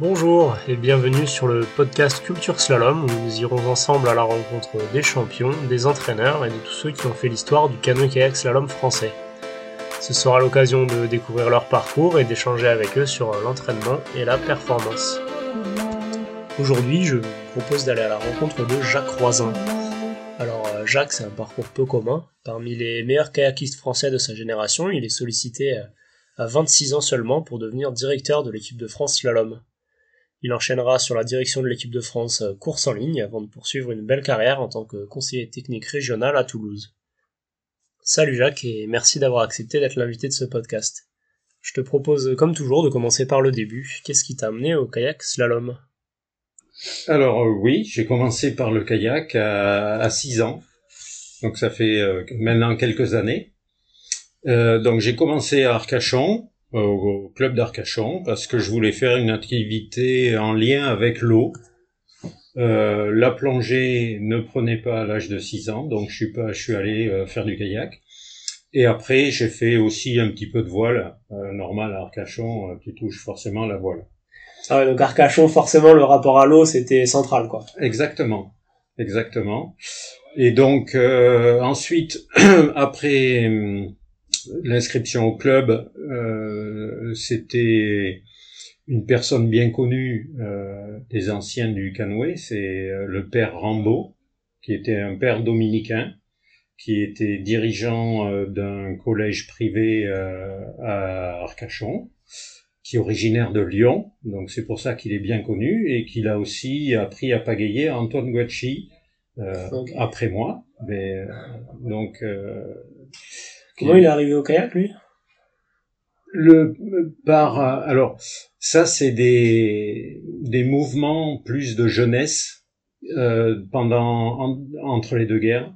Bonjour et bienvenue sur le podcast Culture Slalom où nous irons ensemble à la rencontre des champions, des entraîneurs et de tous ceux qui ont fait l'histoire du canoë-kayak slalom français. Ce sera l'occasion de découvrir leur parcours et d'échanger avec eux sur l'entraînement et la performance. Aujourd'hui, je vous propose d'aller à la rencontre de Jacques Roisin. Alors euh, Jacques, c'est un parcours peu commun. Parmi les meilleurs kayakistes français de sa génération, il est sollicité euh, à 26 ans seulement pour devenir directeur de l'équipe de France Slalom. Il enchaînera sur la direction de l'équipe de France euh, course en ligne avant de poursuivre une belle carrière en tant que conseiller technique régional à Toulouse. Salut Jacques et merci d'avoir accepté d'être l'invité de ce podcast. Je te propose comme toujours de commencer par le début. Qu'est-ce qui t'a amené au kayak slalom? Alors euh, oui, j'ai commencé par le kayak à, 6 ans. Donc ça fait euh, maintenant quelques années. donc j'ai commencé à Arcachon, au club d'Arcachon parce que je voulais faire une activité en lien avec l'eau. Euh, la plongée ne prenait pas à l'âge de 6 ans, donc je suis pas, je suis allé euh, faire du kayak. Et après, j'ai fait aussi un petit peu de voile, euh, normal à Arcachon, qui touche forcément la voile. Ah ouais, donc Arcachon, forcément, le rapport à l'eau, c'était central, quoi. Exactement, exactement. Et donc ensuite, après l'inscription au club, euh, c'était une personne bien connue euh, des anciens du canoë, c'est euh, le père Rambaud, qui était un père dominicain, qui était dirigeant d'un collège privé à Arcachon, qui est originaire de Lyon, donc c'est pour ça qu'il est bien connu, et qu'il a aussi appris à pagayer Antoine Guacci après moi. Mais, donc Comment il est arrivé au kayak, lui? Le par alors ça c'est des des mouvements plus de jeunesse euh, pendant entre les deux guerres.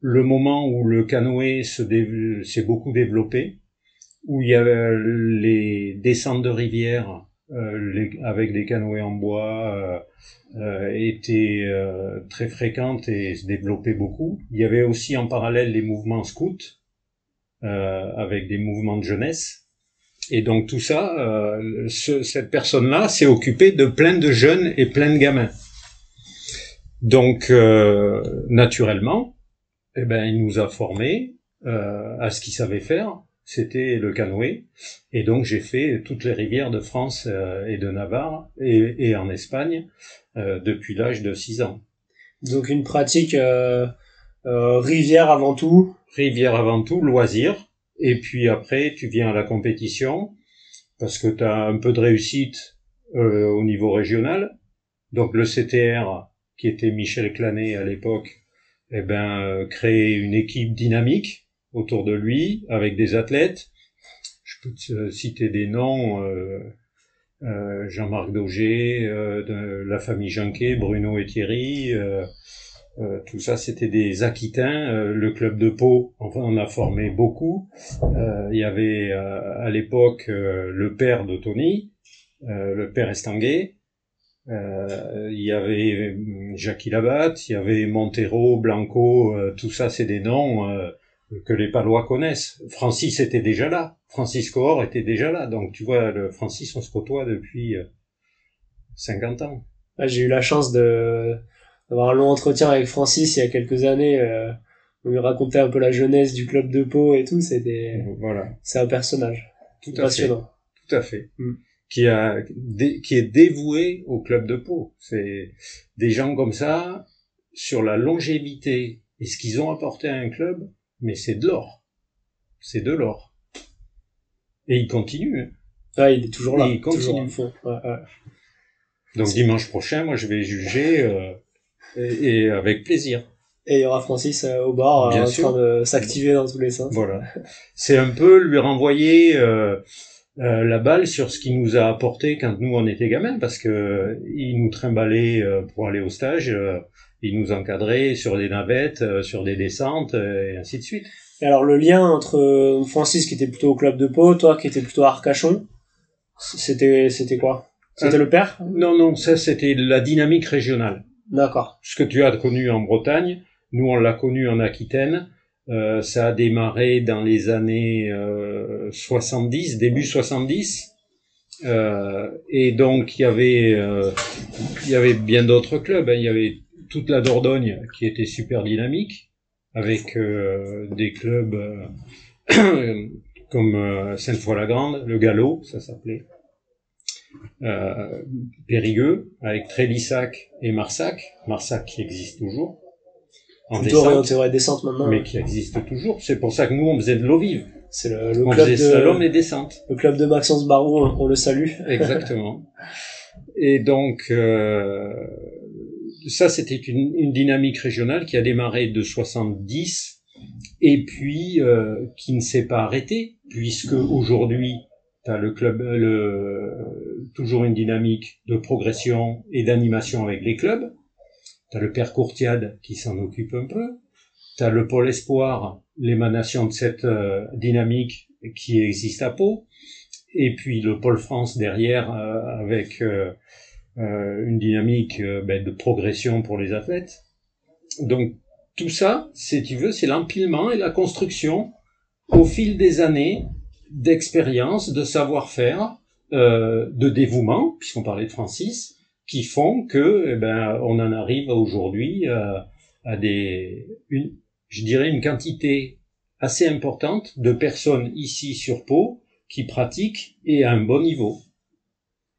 Le moment où le canoë se s'est beaucoup développé où il y avait les descentes de rivière euh, avec des canoës en bois euh, euh étaient euh, très fréquentes et se développaient beaucoup. Il y avait aussi en parallèle les mouvements scouts. euh, avec des mouvements de jeunesse. Et donc tout ça, euh, cette personne-là s'est occupée de plein de jeunes et plein de gamins. Donc euh, naturellement, eh ben, il nous a formés à ce qu'il savait faire. C'était le canoë. Et donc j'ai fait toutes les rivières de France et de Navarre et, et en Espagne depuis l'âge de 6 ans. Donc une pratique rivière avant tout, rivière avant tout, loisir. Et puis après, tu viens à la compétition parce que tu as un peu de réussite euh, au niveau régional. Donc le CTR, qui était Michel Clanet à l'époque, eh ben, euh, créer une équipe dynamique autour de lui avec des athlètes. Je peux te citer des noms. Euh, euh Jean-Marc Dauger, la famille Janquet, Bruno et Thierry, euh, tout ça, c'était des Aquitains. Euh, le club de Pau, enfin, on a formé beaucoup. Euh, il y avait à l'époque le père de Tony, le père Estanguet. il y avait Jackie Labatte, il y avait Montero, Blanco. tout ça, c'est des noms que les Palois connaissent. Francis était déjà là. Francis Cohor était déjà là. Donc, tu vois, le Francis, on se côtoie depuis 50 ans. Ah, j'ai eu la chance de avoir un long entretien avec Francis il y a quelques années. Euh, on lui racontait un peu la jeunesse du club de Pau et tout. C'était voilà. C'est un personnage. Tout à passionnant. Fait. Tout à fait. Mm. Qui a qui est dévoué au club de Pau. C'est des gens comme ça sur la longévité et ce qu'ils ont apporté à un club, mais c'est de l'or. C'est de l'or. Et il continue. Hein. Ah, il est toujours là. il continue. Donc dimanche prochain, moi je vais juger euh, et, avec plaisir. Et il y aura Francis euh, au bar euh, en train de s'activer dans tous les sens. Voilà. C'est un peu lui renvoyer euh, euh, la balle sur ce qu'il nous a apporté quand nous on était gamins, parce que il nous trimballait pour aller au stage, il nous encadrait sur des navettes, sur des descentes et ainsi de suite. Et alors le lien entre Francis qui était plutôt au club de Pau, toi qui étais plutôt à Arcachon, c'était c'était quoi? C'était le père? Non non, ça c'était la dynamique régionale. D'accord. Ce que tu as connu en Bretagne, nous on l'a connu en Aquitaine. Euh, ça a démarré dans les années euh, 70, début 70. Euh, et donc il y avait euh, il y avait bien d'autres clubs. hein. Il y avait toute la Dordogne qui était super dynamique avec euh, des clubs euh, comme Sainte-Foy-la-Grande, le Galop, ça s'appelait, euh, Périgueux avec Trélissac et Marsac, Marsac qui existe toujours en Plutôt orienté ouais, descente maintenant. mais qui existe toujours. C'est pour ça que nous on faisait de l'eau vive, C'est le, le on club faisait slalom de, et descente. le club de Maxence Barrault, on le salue. Exactement. Et donc, euh, ça, c'était une, une dynamique régionale qui a démarré de 70 et puis euh, qui ne s'est pas arrêtée, puisque aujourd'hui, tu as le club, euh, le, toujours une dynamique de progression et d'animation avec les clubs. Tu as le Père Courtiade qui s'en occupe un peu. Tu as le Pôle Espoir, l'émanation de cette euh, dynamique qui existe à Pau et puis le pôle France derrière euh, avec euh, euh, une dynamique ben, de progression pour les athlètes. Donc tout ça, si tu veux, c'est l'empilement et la construction au fil des années d'expérience, de savoir-faire, euh, de dévouement, puisqu'on parlait de Francis, qui font que eh ben, on en arrive aujourd'hui euh, à des, une, je dirais une quantité assez importante de personnes ici sur Pau qui pratiquent et à un bon niveau.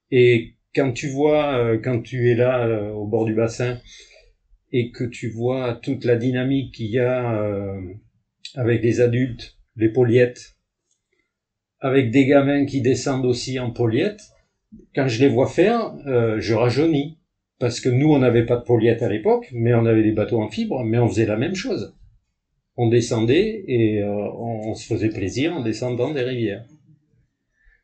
Et quand tu vois, euh, quand tu es là euh, au bord du bassin et que tu vois toute la dynamique qu'il y a euh, avec des adultes, les poliettes, avec des gamins qui descendent aussi en poliettes, quand je les vois faire, euh, je rajeunis. Parce que nous, on n'avait pas de poliettes à l'époque, mais on avait des bateaux en fibre, mais on faisait la même chose. On descendait et euh, on, on se faisait plaisir en descendant des rivières.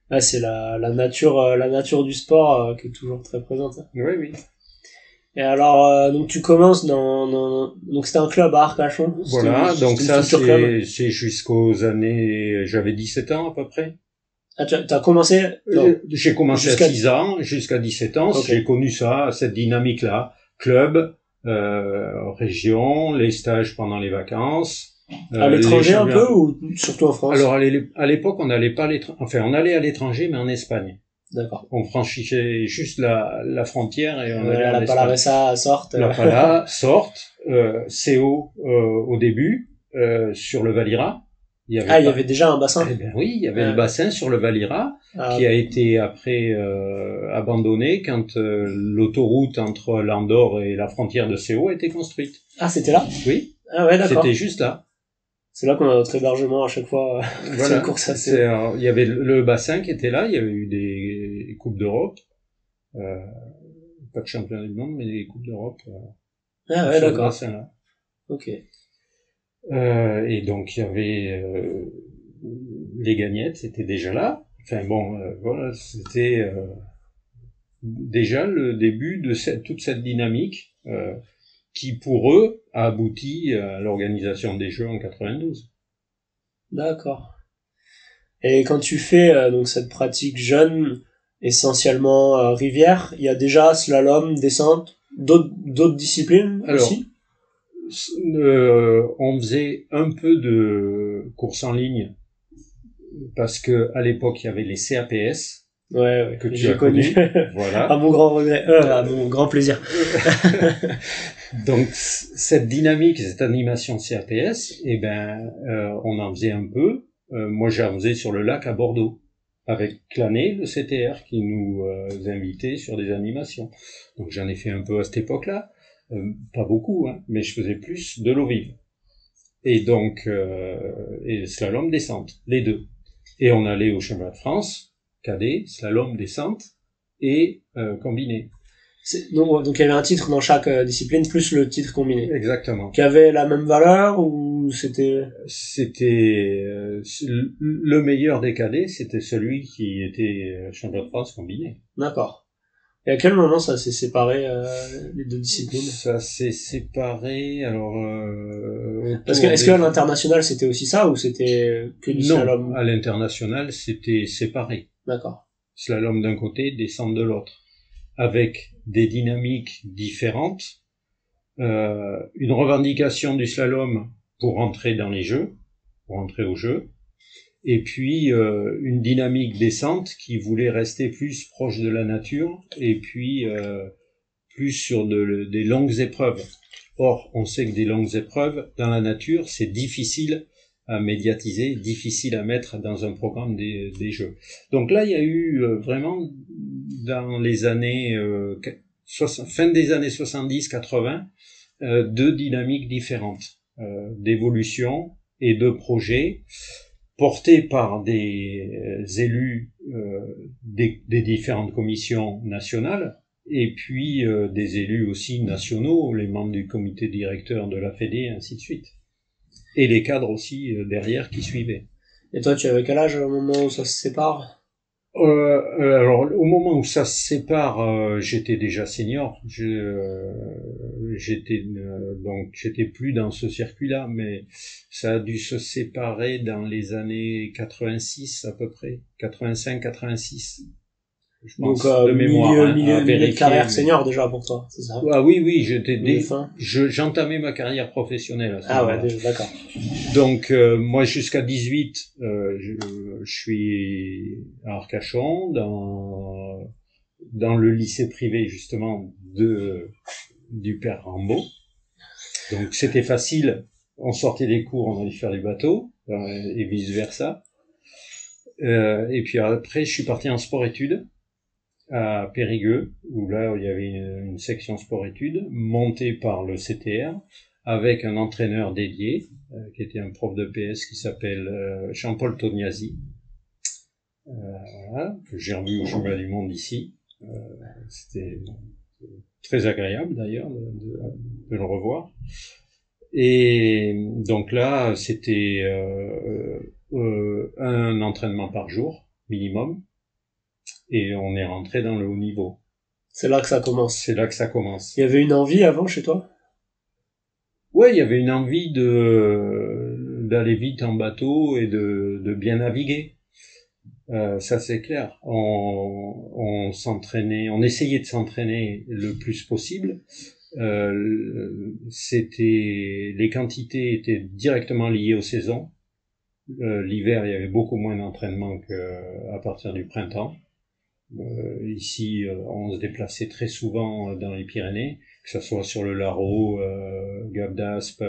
Ah, c'est la, la nature, euh, la nature du sport euh, qui est toujours très présente. Oui, oui. Et alors, euh, donc tu commences dans, dans donc c'était un club à Arcachon. Voilà, donc ça c'est c'est jusqu'aux années, j'avais 17 ans à peu près. Ah, tu as t'as commencé. Euh, J'ai commencé Jusqu'à- à 6 ans, jusqu'à 17 ans, j'ai connu ça, cette dynamique-là. Club, euh, région, les stages pendant les vacances. euh, à l'étranger les un peu ou surtout en France? Alors à l'époque, on n'allait pas à l'étranger, enfin on allait à l'étranger, mais en Espagne. D'accord. On franchissait juste la, la frontière et on Euh, allait en la. Palaresa sorte. La Pala sorte, euh, CO euh, au début, euh, sur le Valira. Il y avait Ah, il y avait déjà un bassin. Eh ben oui, il y avait Ah. le bassin sur le Valira Ah, qui a été après euh, abandonné quand l'autoroute entre l'Andorre et la frontière de CO a été construite. ah, c'était là? Oui, Ah ouais, d'accord. c'était juste là. C'est là qu'on a notre hébergement à chaque fois. Voilà. à Il y avait le le bassin qui était là, il y avait eu des coupes d'Europe, euh, pas de championnat du monde, mais des coupes d'Europe. euh, Ah ouais, d'accord. Ok. Euh, et donc il y avait euh, les gagnettes, c'était déjà là. Enfin bon, voilà, c'était déjà le début de cette, toute cette dynamique qui pour eux a abouti à l'organisation des Jeux en 92. D'accord. Et quand tu fais donc cette pratique jeune, essentiellement euh, rivière, il y a déjà slalom, descente, d'autres disciplines Alors, aussi? Euh, on faisait un peu de course en ligne parce que à l'époque il y avait les CAPS Ouais, ouais. que tu as connu. voilà. à mon grand regret, euh, à mon grand plaisir. Donc cette dynamique, cette animation CAPS, eh ben, euh, on en faisait un peu. Euh, moi, j'en faisais sur le lac à Bordeaux, avec Clanet, le CTR, qui nous euh, invitait sur des animations. Donc j'en ai fait un peu à cette époque-là, Euh, pas beaucoup, hein, mais je faisais plus de l'eau vive. Et donc, euh, et slalom descente, les deux. Et on allait au championnat de France, cadet, slalom descente et combiné. Donc, donc il y avait un titre dans chaque euh, discipline plus le titre combiné. Exactement. Qui avait la même valeur ou c'était c'était euh, le meilleur des cadets, c'était celui qui était euh, champion de France combiné. D'accord. Et à quel moment ça s'est séparé euh, les deux disciplines? Ça s'est séparé. Alors, euh, Parce que est-ce des- qu'à l'international c'était aussi ça ou c'était que du non, slalom? à l'international, c'était séparé. D'accord. Slalom d'un côté, descente de l'autre, avec des dynamiques différentes, euh, une revendication du slalom pour entrer dans les jeux, pour entrer aux jeux, et puis euh, une dynamique descente qui voulait rester plus proche de la nature et puis euh, plus sur de, des longues épreuves. Or, on sait que des longues épreuves dans la nature, c'est difficile à médiatiser, difficile à mettre dans un programme des, des jeux. Donc là, il y a eu euh, vraiment dans les années euh, fin des années 70-80 euh, deux dynamiques différentes euh, d'évolution et de projets portés par des euh, élus des, des, différentes commissions nationales et puis des élus aussi nationaux, les membres du comité directeur de la Fédé, ainsi de suite. Et les cadres aussi derrière qui suivaient. Et toi, tu avais quel âge au moment où ça se sépare? Euh, euh, alors, au moment où ça se sépare, euh, j'étais déjà senior. Euh, j'étais donc j'étais plus dans ce circuit-là, mais ça a dû se séparer dans les années 86 à peu près, 85-86. Je pense, Donc, de mémoire, milieu, hein, milieu, milieu de carrière senior déjà pour toi, c'est ça Ah oui, oui, j'étais je, j'entamais ma carrière professionnelle. À ce ah ouais, d'accord. Donc euh, moi jusqu'à 18, euh, je, je, suis à Arcachon dans dans le lycée privé justement de du père Rambaud. Donc c'était facile, on sortait des cours, on allait faire les bateaux euh, et vice versa. Euh, et puis après, je suis parti en sport-études à Périgueux, où là il y avait une, section sport-études montée par le CTR avec un entraîneur dédié, euh, qui était un prof de PS qui s'appelle euh, Jean-Paul Tognazzi, euh, voilà, que j'ai revu au Chemin du Monde ici. Euh, c'était très agréable d'ailleurs de, de, le revoir. Et donc là, c'était un entraînement par jour minimum et on est rentré dans le haut niveau. C'est là que ça commence. C'est là que ça commence. Il y avait une envie avant chez toi? Ouais, il y avait une envie de d'aller vite en bateau et de, de bien naviguer. Euh, ça c'est clair. On, on s'entraînait, on essayait de s'entraîner le plus possible. Euh, c'était les quantités étaient directement liées aux saisons. Euh, L'hiver, il y avait beaucoup moins d'entraînement qu'à partir du printemps. Euh, ici, euh, on se déplaçait très souvent euh, dans les Pyrénées, que ce soit sur le Larot, euh, Gap d'Aspe,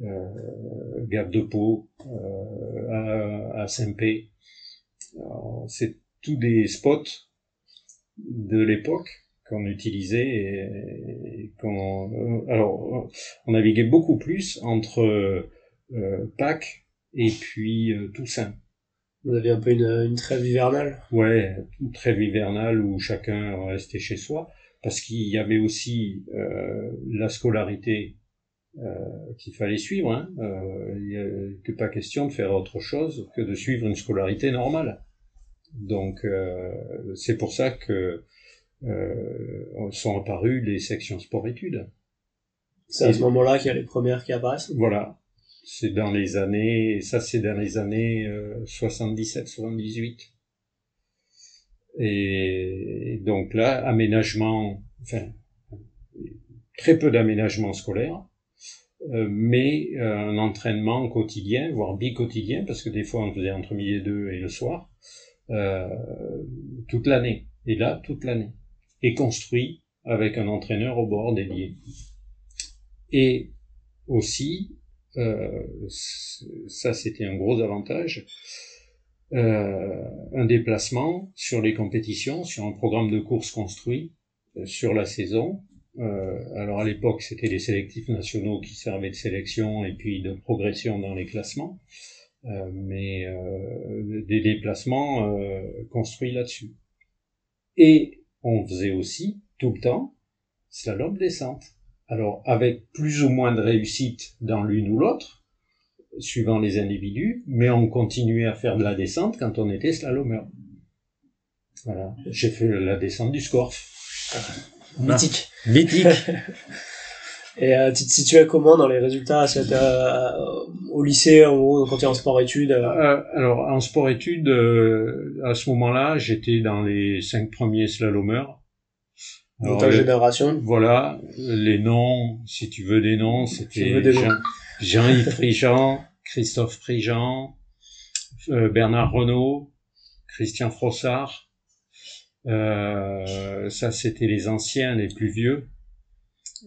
Gap de Pau, à, à Saint-Pé. C'est tous des spots de l'époque qu'on utilisait et, qu'on alors on naviguait beaucoup plus entre euh, Pâques et puis euh, Toussaint vous aviez un peu une, une trêve hivernale Ouais, une trêve hivernale où chacun restait chez soi, parce qu'il y avait aussi euh, la scolarité euh, qu'il fallait suivre. Hein. Euh, il n'était pas question de faire autre chose que de suivre une scolarité normale. Donc euh, c'est pour ça que sont apparues les sections sport-études. C'est à ce moment-là qu'il y a les premières qui apparaissent Voilà, c'est dans les années, ça c'est dans les années 77-78. Euh, et donc là, aménagement, enfin, très peu d'aménagement scolaire, euh, mais euh, un entraînement quotidien, voire bi-quotidien, parce que des fois on faisait entre midi et deux et le soir, toute l'année. Et là, toute l'année. Et construit avec un entraîneur au bord dédié. Et aussi ça c'était un gros avantage. Euh, un déplacement sur les compétitions, sur un programme de course construit euh, sur la saison. alors à l'époque c'était les sélectifs nationaux qui servaient de sélection et puis de progression dans les classements, mais des déplacements construits là-dessus. Et on faisait aussi tout le temps slalom descente. Alors, avec plus ou moins de réussite dans l'une ou l'autre, suivant les individus, mais on continuait à faire de la descente quand on était slalomeur. Voilà. J'ai fait la descente du Scorf. Mythique. mythique. Et euh, tu te situais comment dans les résultats euh, au lycée, en quand tu es en sport-études euh? Alors, en sport-études, euh, à ce moment-là, j'étais dans les cinq premiers slalomeurs. Dans ta génération Voilà, les noms, si tu veux des noms, c'était Jean, Jean-Yves Prigent, Christophe Prigent, euh, Bernard Renault, Christian Frossard. Euh, ça, c'était les anciens, les plus vieux.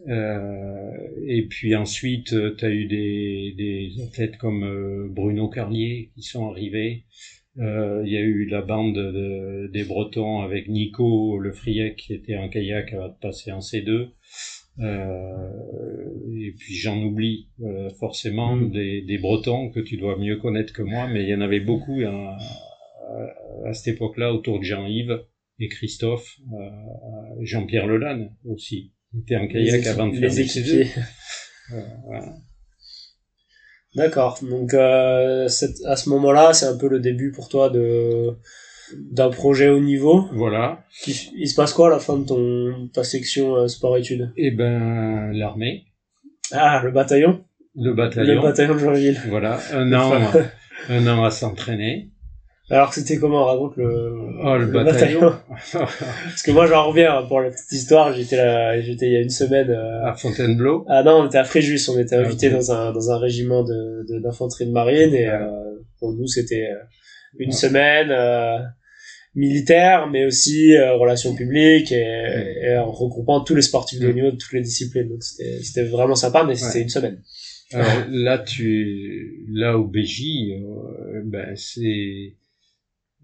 Euh, et puis ensuite, tu as eu des, des athlètes comme Bruno Carlier qui sont arrivés. Il y a eu la bande des Bretons avec Nico Le Friec qui était en kayak à passer en C2. Euh, et puis j'en oublie euh, forcément mm. des, des, Bretons que tu dois mieux connaître que moi, mais il y en avait beaucoup à, à, cette époque-là autour de Jean-Yves et Christophe, euh, Jean-Pierre Lelanne aussi. Il était en kayak avant de faire les équipiers. D'accord. Donc à ce moment-là, c'est un peu le début pour toi de d'un projet haut niveau. Voilà. il se passe quoi à la fin de ton ta section euh, sport-études? Eh ben l'armée. Ah, le bataillon? Le bataillon. Le bataillon de Joinville. Voilà, un an, un an à s'entraîner. Alors c'était comment raconte le, oh, le, bataillon, Parce que moi j'en reviens pour la petite histoire. J'étais là, j'étais il y a une semaine euh, à Fontainebleau. Ah non, on était à Fréjus. On était invité dans un dans un régiment de d'infanterie de, marine et euh, pour nous c'était une semaine euh, militaire, mais aussi euh, relations publiques et, et, en regroupant tous les sportifs de haut niveau de toutes les disciplines. Donc c'était vraiment sympa, mais c'était une semaine. Alors là, tu, là au BJ, euh, ben c'est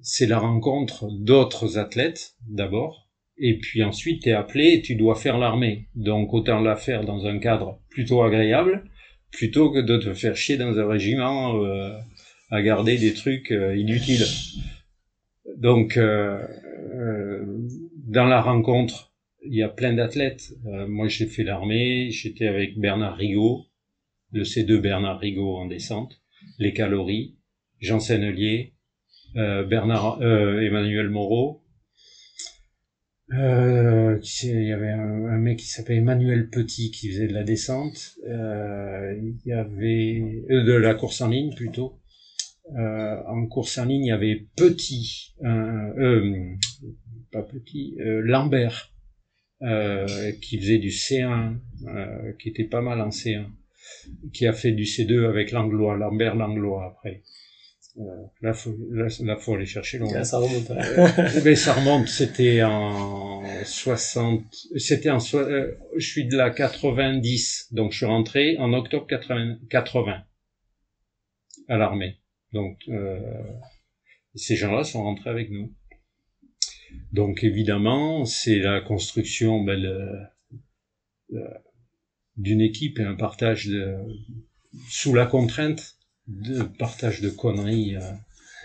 c'est la rencontre d'autres athlètes d'abord, et puis ensuite tu es appelé et tu dois faire l'armée. Donc autant la faire dans un cadre plutôt agréable, plutôt que de te faire chier dans un régiment euh, à garder des trucs euh, inutiles. Donc, euh, euh, dans la rencontre, il y a plein d'athlètes. moi, j'ai fait l'armée, j'étais avec Bernard Rigaud, le C2 Bernard Rigaud en descente, les calories, Jean Sennelier, Bernard Emmanuel Moreau, euh, il y avait un, mec qui s'appelait Emmanuel Petit qui faisait de la descente. Euh, il y avait de la course en ligne plutôt. Euh, en course en ligne, il y avait Petit, euh, pas Petit, euh, Lambert, euh, qui faisait du C1, qui était pas mal en C1, qui a fait du C2 avec l'anglois, Lambert l'anglois après. Là, faut, là, faut aller chercher loin. ça remonte. mais ça remonte. C'était en 60. C'était en. je suis de la 90, donc je suis rentré en octobre 80, 80 à l'armée. Donc, euh, ces gens-là sont rentrés avec nous. Donc, évidemment, c'est la construction ben, d'une équipe et un partage de, sous la contrainte de partage de conneries euh,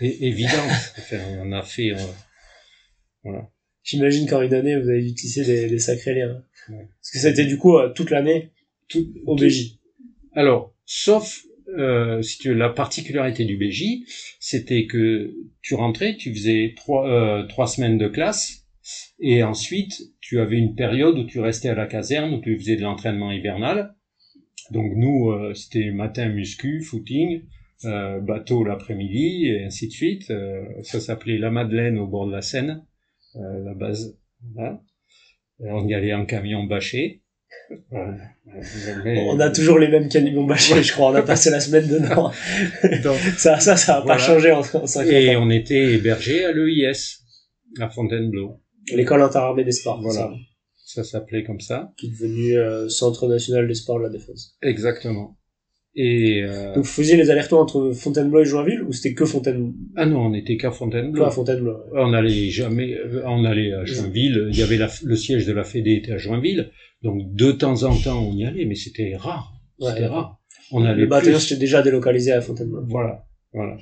évidentes. enfin, on a fait, euh, voilà. J'imagine qu'en une année, vous avez utilisé des, des sacrés liens. Parce que été du coup euh, toute l'année, tout au BJ. Alors, sauf euh, si tu veux, la particularité du BJ, c'était que tu rentrais, tu faisais trois, euh, trois semaines de classe, et ensuite tu avais une période où tu restais à la caserne, où tu faisais de l'entraînement hivernal. Donc nous, euh, c'était matin muscu, footing, euh, bateau l'après-midi, et ainsi de suite. ça s'appelait La Madeleine au bord de la Seine, la base. Voilà. on y allait en camion bâché. On a toujours les mêmes camions bâchés, je crois. On a passé la semaine dedans. Donc, ça, ça, ça a pas changé en, en Et on était hébergé à l'EIS, à Fontainebleau. L'école interarmée des sports. Voilà. Ça, s'appelait comme ça. Qui est devenu euh, Centre national des sports de la défense. Exactement. Et euh... Donc vous faisiez les allers-retours entre Fontainebleau et Joinville ou c'était que Fontainebleau Ah non, on était qu'à Fontainebleau. à Fontainebleau. On allait jamais, euh, on allait à Joinville. Il y avait le siège de la Fédé était à Joinville, donc de temps en temps on y allait, mais c'était rare. C'était rare. On allait le bataillon s'était déjà délocalisé à Fontainebleau. Voilà, voilà.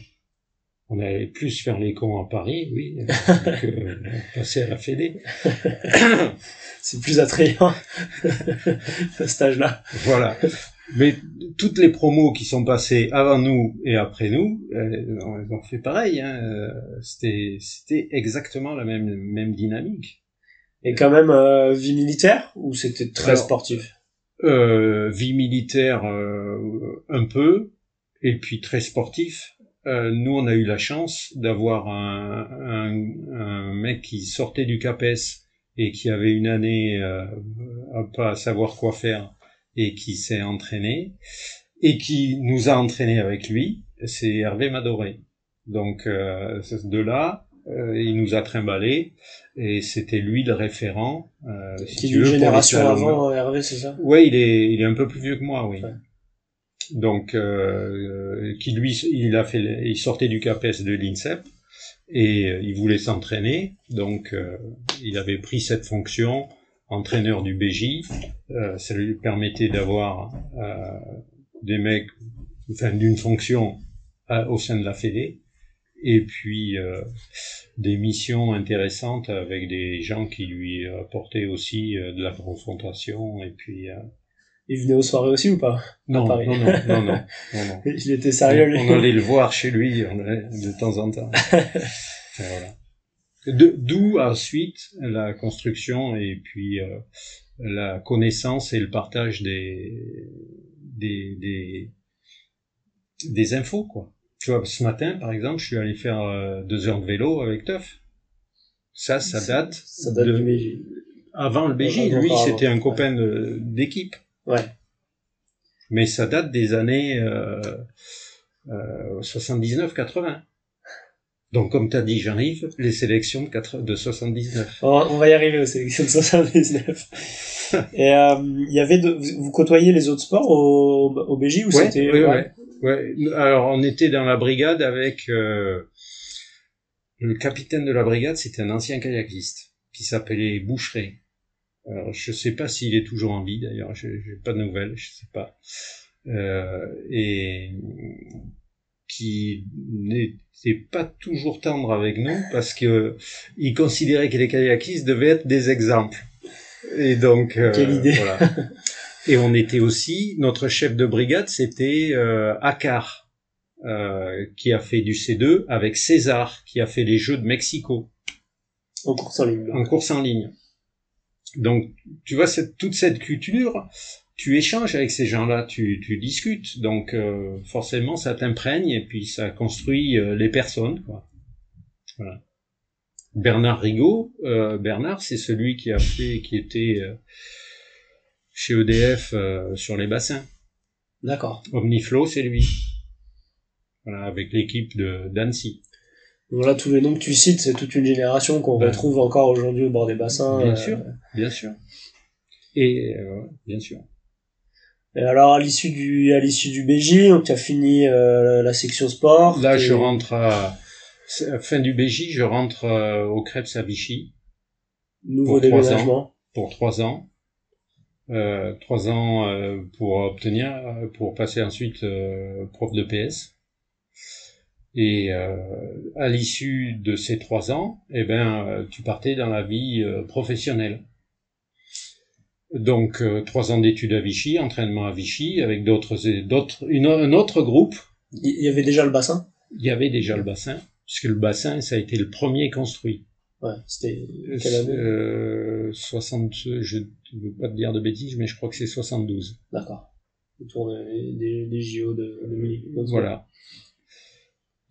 On allait plus faire les cons à Paris, oui, que passer à la Fédé. C'est plus attrayant, ce stage-là. Voilà. Mais toutes les promos qui sont passées avant nous et après nous, elles ont fait pareil. Hein. C'était, c'était exactement la même, même dynamique. Et quand même euh, vie militaire ou c'était très sportif? euh, Vie militaire euh, un peu et puis très sportif. Euh, nous on a eu la chance d'avoir un, un, un, mec qui sortait du CAPES et qui avait une année euh, à pas savoir quoi faire et qui s'est entraîné et qui nous a entraîné avec lui, c'est Hervé Madoré. Donc euh, de là, euh, il nous a trimballé et c'était lui le référent. Euh, si Qui est les génération avant Hervé, c'est ça? Ouais, il est, il est un peu plus vieux que moi, oui. Ouais. Donc, euh, qui lui, il a fait, il sortait du CAPES de l'INSEP et euh, il voulait s'entraîner. Donc, euh, il avait pris cette fonction, entraîneur du BJ. Euh, ça lui permettait d'avoir euh, des mecs, enfin, d'une fonction euh, au sein de la Fédé. Et puis euh, des missions intéressantes avec des gens qui lui apportaient aussi de la confrontation et puis euh, Il venait aux soirées aussi ou pas? Non, Paris. non, non, non, non, non, non. Il était sérieux, lui. On allait le voir chez lui de temps en temps. Voilà. D'où ensuite la construction et puis euh, la connaissance et le partage des des des, des infos quoi. Tu vois, ce matin par exemple, je suis allé faire euh, deux heures de vélo avec Teuf. Ça, ça date, Ça date de- du BJ. avant le BJ. Lui, c'était un copain d'équipe. Ouais. mais ça date des années euh, euh, 79-80. Donc, comme tu as dit, Jean-Yves, les sélections de, 80 de 79. On va, on va y arriver aux sélections de 79. Et euh, y avait de, vous, vous côtoyez les autres sports au, au BJ ou Ouais, c'était ouais, ouais, ouais. Alors, on était dans la brigade avec euh, le capitaine de la brigade, c'était un ancien kayakiste qui s'appelait Boucheret. Alors, je sais pas s'il est toujours en vie d'ailleurs, j'ai j'ai pas de nouvelles, je sais pas. Euh, et qui n'était pas toujours tendre avec nous parce que il considérait que les kayakistes devaient être des exemples. Et donc, euh, Quelle idée. voilà. Et on était aussi, notre chef de brigade, c'était euh, Akar, euh, qui a fait du C2 avec César, qui a fait les Jeux de Mexico En course en ligne. en course en ligne. Donc, tu vois, cette, toute cette culture, tu échanges avec ces gens-là, tu, tu discutes. Donc, euh, forcément, ça t'imprègne et puis ça construit euh, les personnes. Quoi. Voilà. Bernard Rigaud, euh, Bernard, c'est celui qui a fait, qui était chez EDF euh, sur les bassins. D'accord. Omniflow, c'est lui. Voilà, avec l'équipe de d'Annecy. Donc là, tous les noms que tu cites, c'est toute une génération qu'on Ben, retrouve encore aujourd'hui au bord des bassins. Bien euh, sûr, bien sûr. Et euh, bien sûr. Et alors, à l'issue du, à l'issue du BJ, donc tu as fini euh, la section sport. Là, je rentre à à fin du BJ, je rentre euh, au Crêpes à Vichy Nouveau pour déménagement. pour trois ans. Euh, trois ans euh, pour obtenir, euh, pour passer ensuite euh, prof de PS. Et euh, à l'issue de ces trois ans, eh ben, euh, tu partais dans la vie euh, professionnelle. Donc euh, trois ans d'études à Vichy, entraînement à Vichy, avec d'autres, d'autres, une- un autre groupe Il y avait déjà le bassin? il y avait déjà le bassin, puisque le bassin, ça a été le premier construit. Ouais, c'était quelle année? 60, je ne veux pas te dire de bêtises, mais je crois que c'est 72. D'accord. Autour des, des, des JO de, de. Voilà.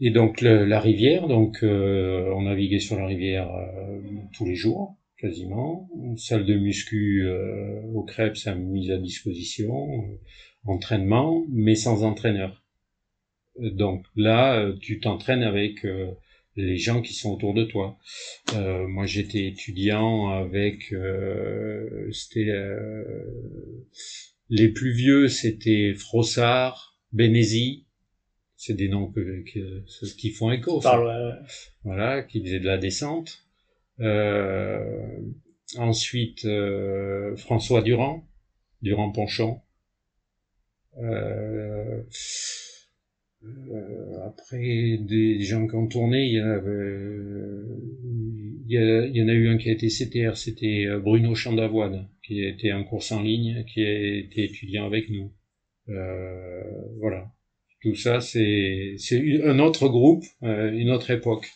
Et donc le- la rivière, donc euh, on naviguait sur la rivière euh, tous les jours, quasiment. Salle de muscu euh, au crêpes, ça mise à disposition, euh, entraînement, mais sans entraîneur. Donc là, euh, tu t'entraînes avec euh, les gens qui sont autour de toi. Moi, j'étais étudiant avec, c'était les plus vieux, c'était Frossard, Bénézy. C'est des noms que, que- qui font écho. ça Parle, ouais, ouais. voilà, qui faisait de la descente. Euh, ensuite, euh, François Durand, Durand Ponchon. Euh, euh, après, des gens qui ont tourné, il y, en avait, il, y a- il y en a eu un qui a été CTR, c'était Bruno Chandavoine, qui était en course en ligne, qui a été étudiant avec nous. Euh, voilà. Tout ça, c'est un autre groupe, euh, une autre époque.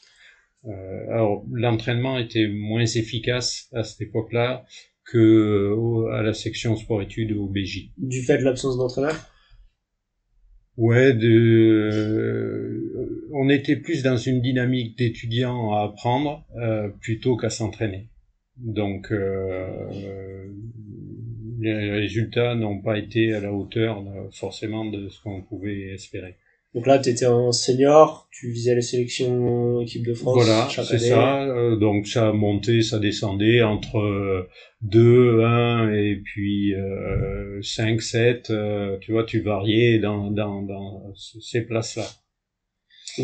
Euh, alors, l'entraînement était moins efficace à cette époque-là que au- à la section sport-études au BJ. Du fait de l'absence d'entraîneur? Ouais, de, euh, on était plus dans une dynamique d'étudiants à apprendre euh, plutôt qu'à s'entraîner. Donc, euh, euh, les résultats n'ont pas été à la hauteur euh, forcément de ce qu'on pouvait espérer. Donc là, tu étais en senior, tu visais les sélections équipe de France Voilà, c'est ça. Euh, donc ça montait, ça descendait entre euh, 2, 1 et puis euh, 5, 7. euh, tu vois, tu variais dans, dans, dans ces places-là.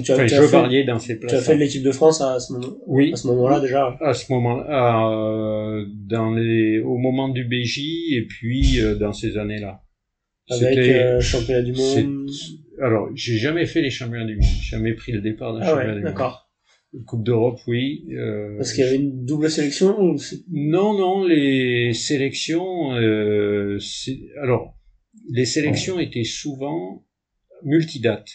Tu as, Enfin, fait, dans ces tu as fait l'équipe de France à ce moment, Oui, à ce moment-là déjà. à ce moment-là, euh, dans les, au moment du BJ et puis euh, dans ces années-là. Avec euh, championnat du monde. Alors, j'ai jamais fait les championnats du monde. J'ai jamais pris le départ d'un Ah championnat ouais, du monde. d'accord. Coupe d'Europe, oui. euh, Parce qu'il y avait une double sélection ou Non, non, les sélections. Euh, alors, les sélections étaient souvent multidates.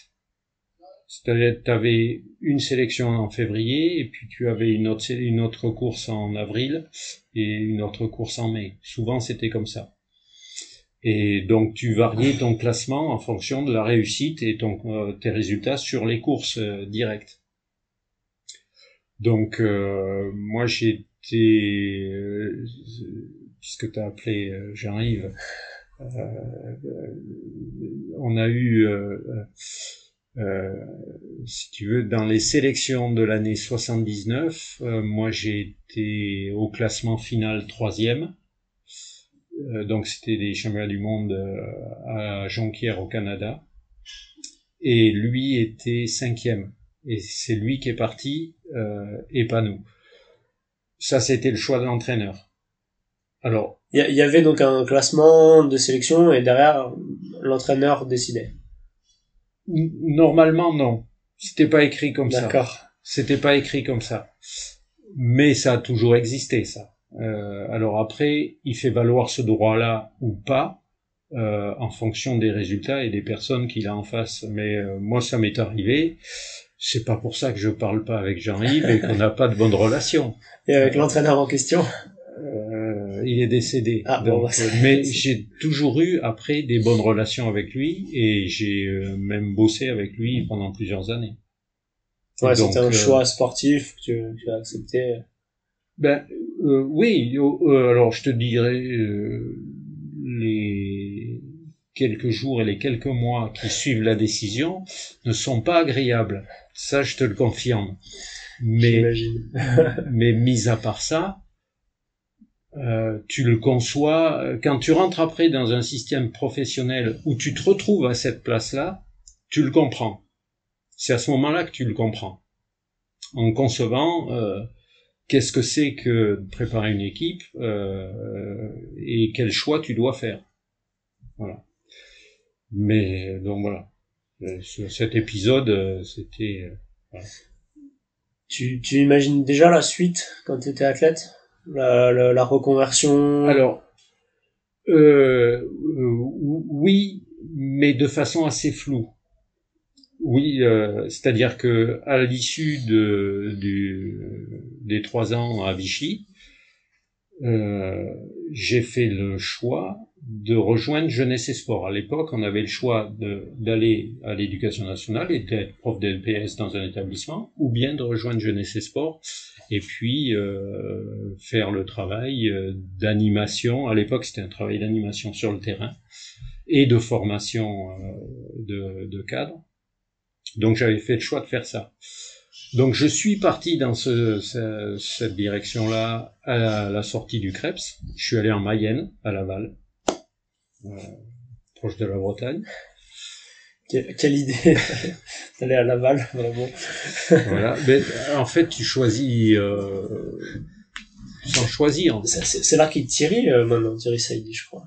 C'est-à-dire, tu avais une sélection en février et puis tu avais une autre, une autre course en avril et une autre course en mai. Souvent, c'était comme ça. Et donc, tu variais ton classement en fonction de la réussite et ton, euh, tes résultats sur les courses euh, directes. Donc, euh, moi, j'ai été, euh, puisque tu as appelé euh, Jean-Yves, on a eu, euh, si tu veux, dans les sélections de l'année 79, euh, moi j'ai été au classement final troisième. Euh, donc c'était des championnats du monde euh, à Jonquière au Canada. Et lui était cinquième. Et c'est lui qui est parti et pas nous. Ça, c'était le choix de l'entraîneur. Alors, Il y, y avait donc un classement de sélection et derrière, l'entraîneur décidait. Normalement, non. C'était pas écrit comme ça. D'accord. C'était pas écrit comme ça. Mais ça a toujours existé, ça. Euh, alors après, il fait valoir ce droit-là ou pas euh, en fonction des résultats et des personnes qu'il a en face. Mais euh, moi, ça m'est arrivé. C'est pas pour ça que je parle pas avec Jean-Yves et qu'on n'a pas de bonne relation. Et avec l'entraîneur en question? Il est décédé. Ah, bon, bah, mais j'ai toujours eu après des bonnes relations avec lui et j'ai euh, même bossé avec lui pendant plusieurs années. Ouais, c'était un euh, choix sportif que tu, tu as accepté. Ben euh, oui, euh, alors je te dirais euh, les quelques jours et les quelques mois qui suivent la décision ne sont pas agréables. Ça, je te le confirme. Mais mais mis à part ça, euh, tu le conçois euh, quand tu rentres après dans un système professionnel où tu te retrouves à cette place-là, tu le comprends. C'est à ce moment-là que tu le comprends. En concevant euh, qu'est-ce que c'est que préparer une équipe euh, et quel choix tu dois faire. Voilà. Mais donc voilà. Euh, cet épisode, euh, c'était euh, Tu, tu imagines déjà la suite quand tu étais athlète? La, reconversion Alors, euh, euh, oui, mais de façon assez floue. Oui, euh, c'est-à-dire que à l'issue de, des trois ans à Vichy, euh, j'ai fait le choix de rejoindre Jeunesse et Sport. À l'époque, on avait le choix d'aller à l'éducation nationale et d'être prof de dans un établissement, ou bien de rejoindre Jeunesse et Sport et puis euh, faire le travail euh, d'animation. À l'époque, c'était un travail d'animation sur le terrain et de formation euh, de, de cadre. Donc j'avais fait le choix de faire ça. Donc je suis parti dans ce, ce- cette direction-là à la, sortie du Krebs. Je suis allé en Mayenne, à Laval, euh, proche de la Bretagne. Que- Quelle idée d'aller à Laval, vraiment. Voilà. Mais, en fait, tu choisis euh, sans choisir. C'est là qu'il Thierry, euh, maintenant, Thierry Saïdi, je crois.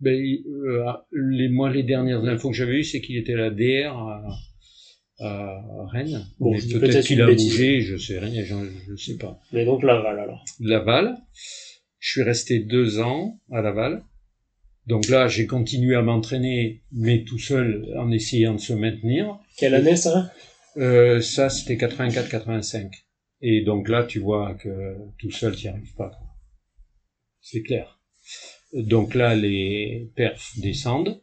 Ben, euh, les, moi, les dernières infos que j'avais eues, c'est qu'il était à la DR à, à Rennes. Bon, peut-être qu'il a bougé, je sais rien, je, je sais pas. Mais donc Laval, alors. Laval. Je suis resté deux ans à Laval. Donc là, j'ai continué à m'entraîner, mais tout seul, en essayant de se maintenir. Quelle année, ça? Euh, ça, c'était 84-85. Et donc là, tu vois que tout seul, tu n'y arrives pas. C'est clair. Donc là, les perfs descendent.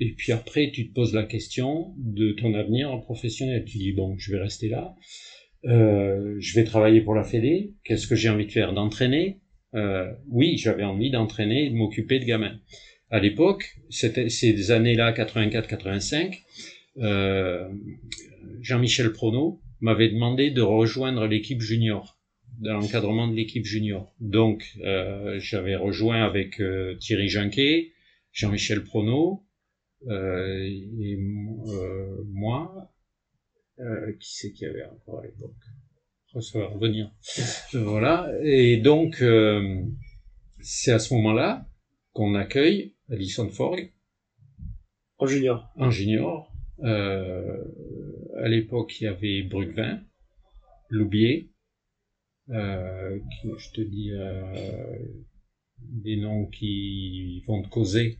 Et puis après, tu te poses la question de ton avenir en professionnel. Tu dis, bon, je vais rester là. Euh, je vais travailler pour la Fédé. Qu'est-ce que j'ai envie de faire? D'entraîner? Euh, Oui, j'avais envie d'entraîner de m'occuper de gamins. À l'époque, ces années-là, 84-85, euh, Jean-Michel Prono m'avait demandé de rejoindre l'équipe junior, de l'encadrement de l'équipe junior. Donc, j'avais rejoint avec Thierry Janquet, Jean-Michel Prono, euh, et euh, moi, euh, qui c'est qu'il y avait encore à l'époque? Ça va revenir. voilà. Et donc, c'est à ce moment-là qu'on accueille Alison Forg. Junior. Euh, à l'époque, il y avait Brugvin, Loubier, euh, qui, je te dis euh, des noms qui vont te causer.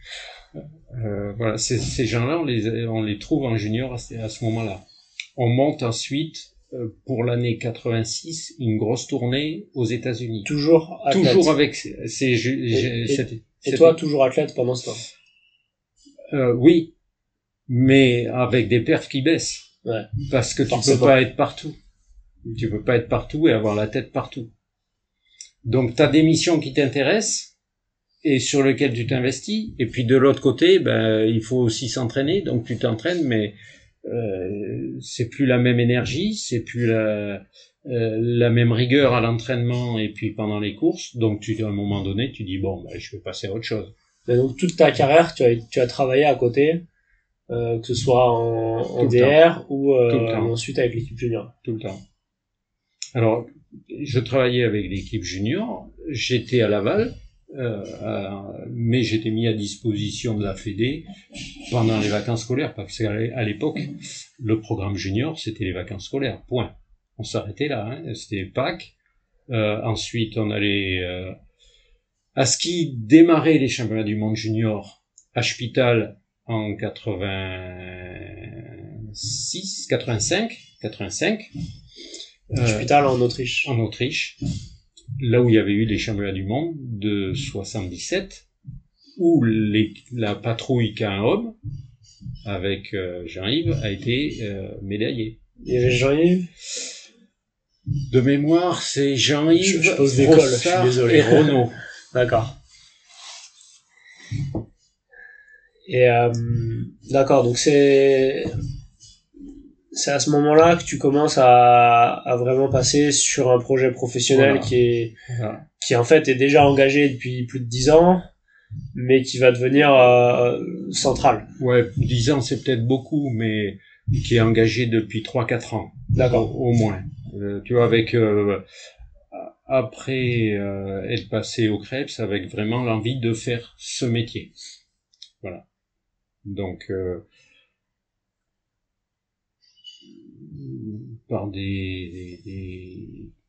Euh, voilà, ces gens-là, on les, on les trouve en junior à, ce moment-là. On monte ensuite euh, pour l'année 86 une grosse tournée aux États-Unis. Toujours athlète. Toujours avec ces, et, et, toi, toujours athlète pendant ce temps? Euh, oui, mais avec des perfs qui baissent. Ouais. Parce que tu peux pas être partout. Tu peux pas être partout et avoir la tête partout. Donc tu as des missions qui t'intéressent et sur lesquelles tu t'investis. Et puis de l'autre côté, ben il faut aussi s'entraîner. Donc tu t'entraînes, mais euh, c'est plus la même énergie, c'est plus la, euh, la même rigueur à l'entraînement et puis pendant les courses. Donc tu à un moment donné, tu dis bon, ben, je vais passer à autre chose. donc toute ta carrière, tu as, tu as travaillé à côté euh, que ce soit en, en DR ou euh, ensuite avec l'équipe junior. Tout le temps. Alors, je travaillais avec l'équipe junior, j'étais à Laval, euh, mais j'étais mis à disposition de la Fédé pendant les vacances scolaires, parce qu'à l'époque, le programme junior, c'était les vacances scolaires, point. On s'arrêtait là, hein, c'était Pâques. Euh, ensuite, on allait euh, à ski démarrer les championnats du monde junior à Spital en 86, 85, 85. L'hôpital en Autriche. En Autriche, là où il y avait eu les championnats du monde de 77, où les, la patrouille qu'un homme avec euh, Jean-Yves a été euh, médaillé. Il y avait Jean-Yves? De mémoire, c'est Jean-Yves, je, pose des je suis désolé. et Renaud. D'accord. Et euh, d'accord, donc c'est c'est à ce moment-là que tu commences à, à vraiment passer sur un projet professionnel qui est qui en fait est déjà engagé depuis plus de dix ans, mais qui va devenir euh, central. Ouais, dix ans c'est peut-être beaucoup, mais qui est engagé depuis trois quatre ans. D'accord. Au, moins. Euh, tu vois, avec euh, après euh, être passé au Krebs, avec vraiment l'envie de faire ce métier. Voilà. Donc, euh, par des,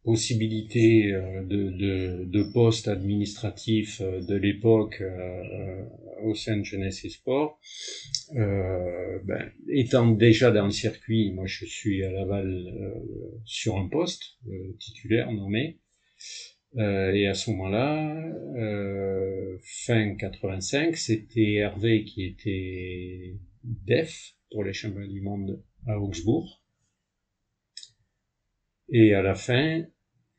possibilités euh, de, de, de postes administratifs euh, de l'époque au sein de Jeunesse et Sport, ben, étant déjà dans le circuit, moi je suis à Laval sur un poste titulaire nommé, euh, et à ce moment-là, euh, fin 85, c'était Hervé qui était def pour les championnats du monde à Augsbourg. Et à la fin,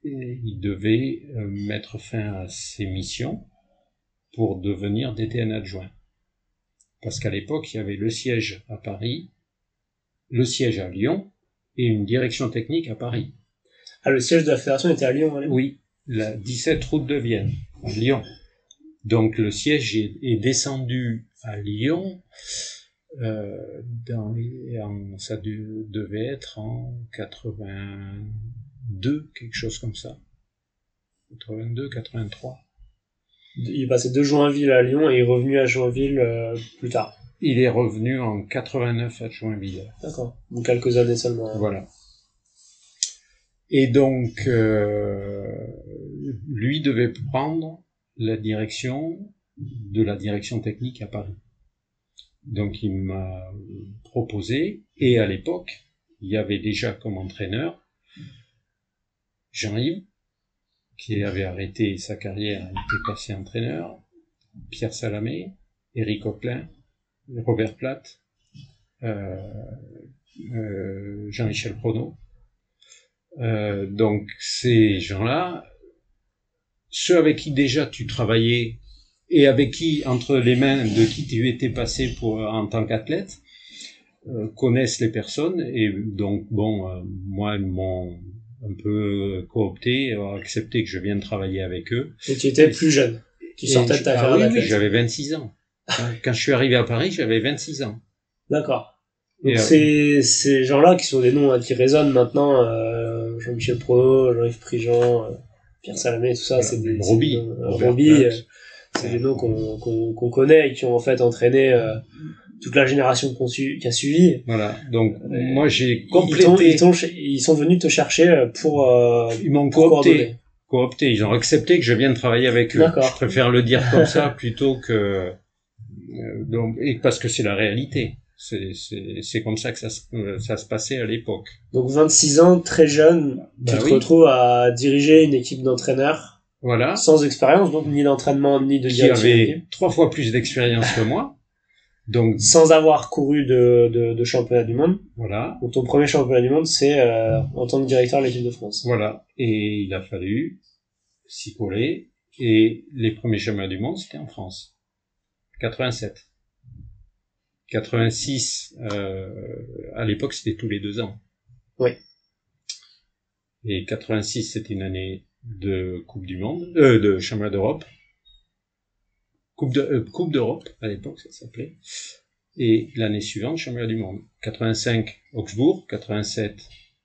il devait euh, mettre fin à ses missions pour devenir DTN adjoint. Parce qu'à l'époque, il y avait le siège à Paris, le siège à Lyon et une direction technique à Paris. Ah, le siège de la fédération était à Lyon, Oui, la 17 route de Vienne, à Lyon. Donc le siège est, descendu à Lyon. Euh, dans ça devait être en 82, quelque chose comme ça. 82, 83. Il est passé de Joinville à Lyon et est revenu à Joinville euh, plus tard. Il est revenu en 89 à Joinville. D'accord. Donc quelques années seulement. Voilà. Et donc, euh, lui devait prendre la direction de la direction technique à Paris. Donc il m'a proposé, et à l'époque, il y avait déjà comme entraîneur Jean-Yves, qui avait arrêté sa carrière, était passé entraîneur, Pierre Salamé, Éric Auclin, Robert Platt, euh, euh, Jean-Michel Prono. Euh, donc ces gens-là, ceux avec qui déjà tu travaillais et avec qui, entre les mains de qui tu étais passé pour en tant qu'athlète, euh, connaissent les personnes et donc bon, euh, moi ils m'ont un peu coopté, accepté que je vienne travailler avec eux. Et tu étais plus jeune. Tu sortais de ta ah ah, oui, j'avais 26 ans. Quand je suis arrivé à Paris, j'avais 26 ans. D'accord. Donc c'est ces gens-là qui sont des noms hein, qui résonnent maintenant, euh, Jean-Michel Pro, Jean-Yves Prigent, Pierre Salamé, tout ça, c'est des Roby, Roby, c'est des noms qu'on qu'on connaît et qui ont en fait entraîné toute la génération qui a suivi. Voilà. Donc moi j'ai complété. Ils, ils, sont venus te chercher euh, pour. Euh, ils m'ont coopté. Coopté. Ils ont accepté que je vienne travailler avec eux. Je préfère le dire comme ça plutôt que euh, donc et parce que c'est la réalité. C'est comme ça que ça ça se passait à l'époque. Donc 26 ans, très jeune, tu bah te retrouves à diriger une équipe d'entraîneurs. Voilà. Sans expérience, donc ni d'entraînement ni de. Qui avait trois fois plus d'expérience que moi. Donc sans avoir couru de, de, de, championnat du monde. Voilà. Donc ton premier championnat du monde, c'est euh, en tant que directeur de l'équipe de France. Voilà. Et il a fallu s'y coller. Et les premiers championnats du monde, c'était en France. 87. 86, euh, à l'époque, c'était tous les deux ans. Oui. Et 86, c'était une année de Coupe du Monde, euh, de championnat d'Europe. Coupe de, euh, Coupe d'Europe, à l'époque, ça s'appelait. Et l'année suivante, championnat du monde. 85, Augsbourg. 87,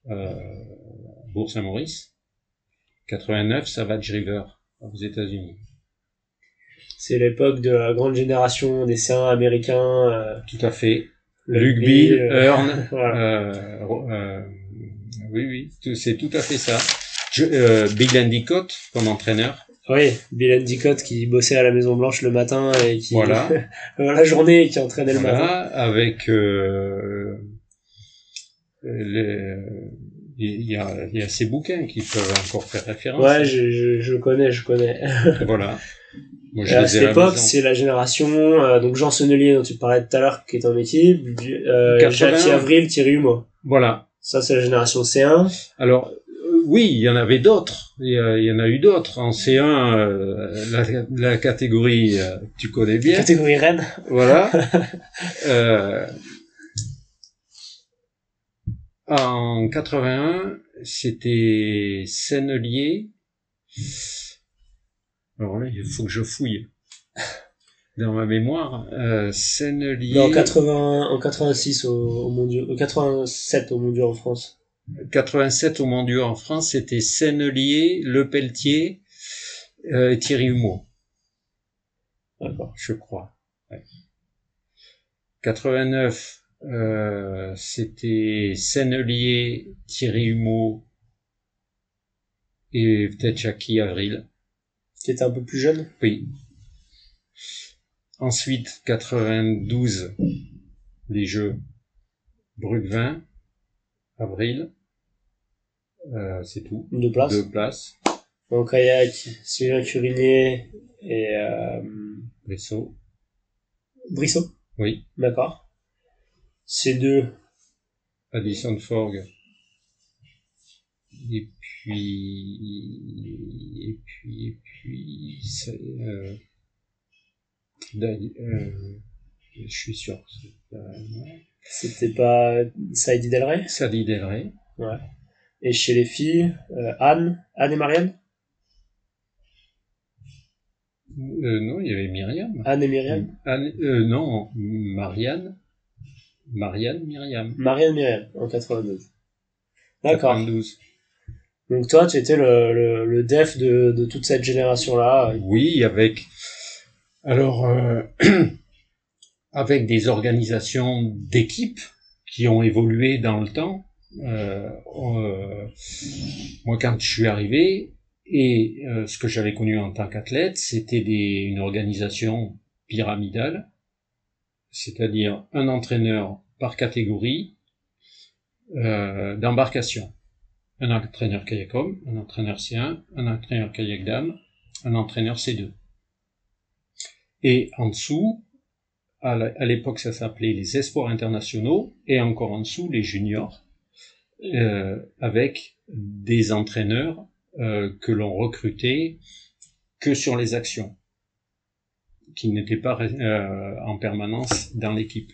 euh, Bourg-Saint-Maurice. 89, Savage River, aux États-Unis. C'est l'époque de la grande génération des C1 américains. Euh, Tout à fait. Bill, Earn, oui, oui, c'est tout à fait ça. Je, Bill Endicott comme entraîneur. Oui, Bill Endicott qui bossait à la Maison Blanche le matin et qui voilà. la journée et qui entraînait le matin. Avec euh, il y a, il y a ces bouquins qui peuvent encore faire référence. Ouais, je, je, je connais, je connais. voilà. Moi, je à cette époque, c'est la génération euh, donc Jean Sonnelier dont tu parlais tout à l'heure qui est en équipe, euh, Jacques Avril, Thierry Humeau. Voilà. Ça c'est la génération C1. Alors oui, il y en avait d'autres. Il, y en a eu d'autres. En C1, euh, la, catégorie, euh, tu connais bien. Catégorie reine. Voilà. euh, en 81, c'était Sennelier. Alors là, il faut que je fouille dans ma mémoire. Euh, Sennelier. en 80, en 86 au, au mondial, 87 au mondial en France. 87 au Mondiaux en France, c'était Sennelier, Le Pelletier euh, et Thierry Humeau. D'accord. Je crois. 89, euh, c'était Sennelier, Thierry Humeau et peut-être Jackie Avril. Qui était un peu plus jeune? Oui. Ensuite, 92, les Jeux Bruc-20, Avril. Euh, c'est tout. Deux places. Deux places. En kayak, Sylvain Curinier et euh... Brissot. Brissot Oui. D'accord. Ces deux. Addison Forg. Et puis, et puis, et puis, euh, euh, je suis sûr. C'était pas Saïdi Delray Saïdi Delray. Ouais. Et chez les filles, euh, Anne, Anne et Marianne euh, Non, il y avait Myriam. Anne et Myriam? Anne, euh, Non, Marianne. Marianne, Myriam. Marianne, Myriam, en 92. D'accord. 92. Donc toi, tu étais le, le, le def de, de toute cette génération-là. Oui, avec... Alors, avec des organisations d'équipes qui ont évolué dans le temps. Euh, euh, moi, quand je suis arrivé, et euh, ce que j'avais connu en tant qu'athlète, c'était une organisation pyramidale, c'est-à-dire un entraîneur par catégorie euh, d'embarcation. Un entraîneur kayakom, un entraîneur C1, un entraîneur kayak dame, un entraîneur C2. Et en dessous, à l'époque ça s'appelait les espoirs internationaux, et encore en dessous les juniors, euh, avec des entraîneurs euh, que l'on recrutait que sur les actions, qui n'étaient pas euh, en permanence dans l'équipe.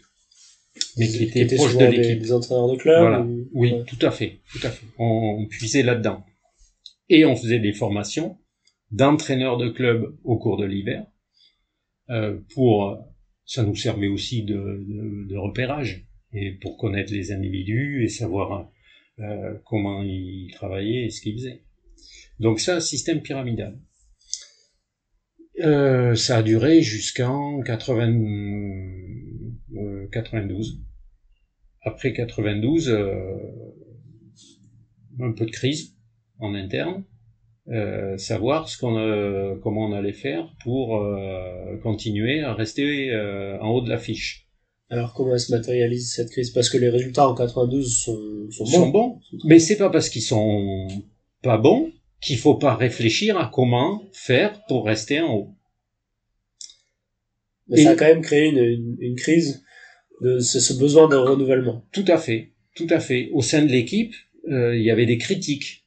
mais qui étaient, proches de l'équipe. Des, entraîneurs de club. Voilà. Oui, tout à fait, tout à fait. On, on puisait là-dedans. Et on faisait des formations d'entraîneurs de club au cours de l'hiver pour ça nous servait aussi de, repérage et pour connaître les individus et savoir euh, comment ils travaillaient et ce qu'ils faisaient. Donc ça, système pyramidal. Euh, ça a duré jusqu'en 92. Euh, Après 92, euh, un peu de crise en interne. Euh, savoir ce qu'on, euh, comment on allait faire pour euh, continuer à rester en haut de l'affiche. Alors comment elle se matérialise cette crise? Parce que les résultats en 92 sont, sont bons. Sont bons, mais c'est pas parce qu'ils sont pas bons qu'il faut pas réfléchir à comment faire pour rester en haut. Mais ça a quand même créé une, une, crise de ce, ce, besoin de renouvellement. Tout à fait, tout à fait. Au sein de l'équipe, il y avait des critiques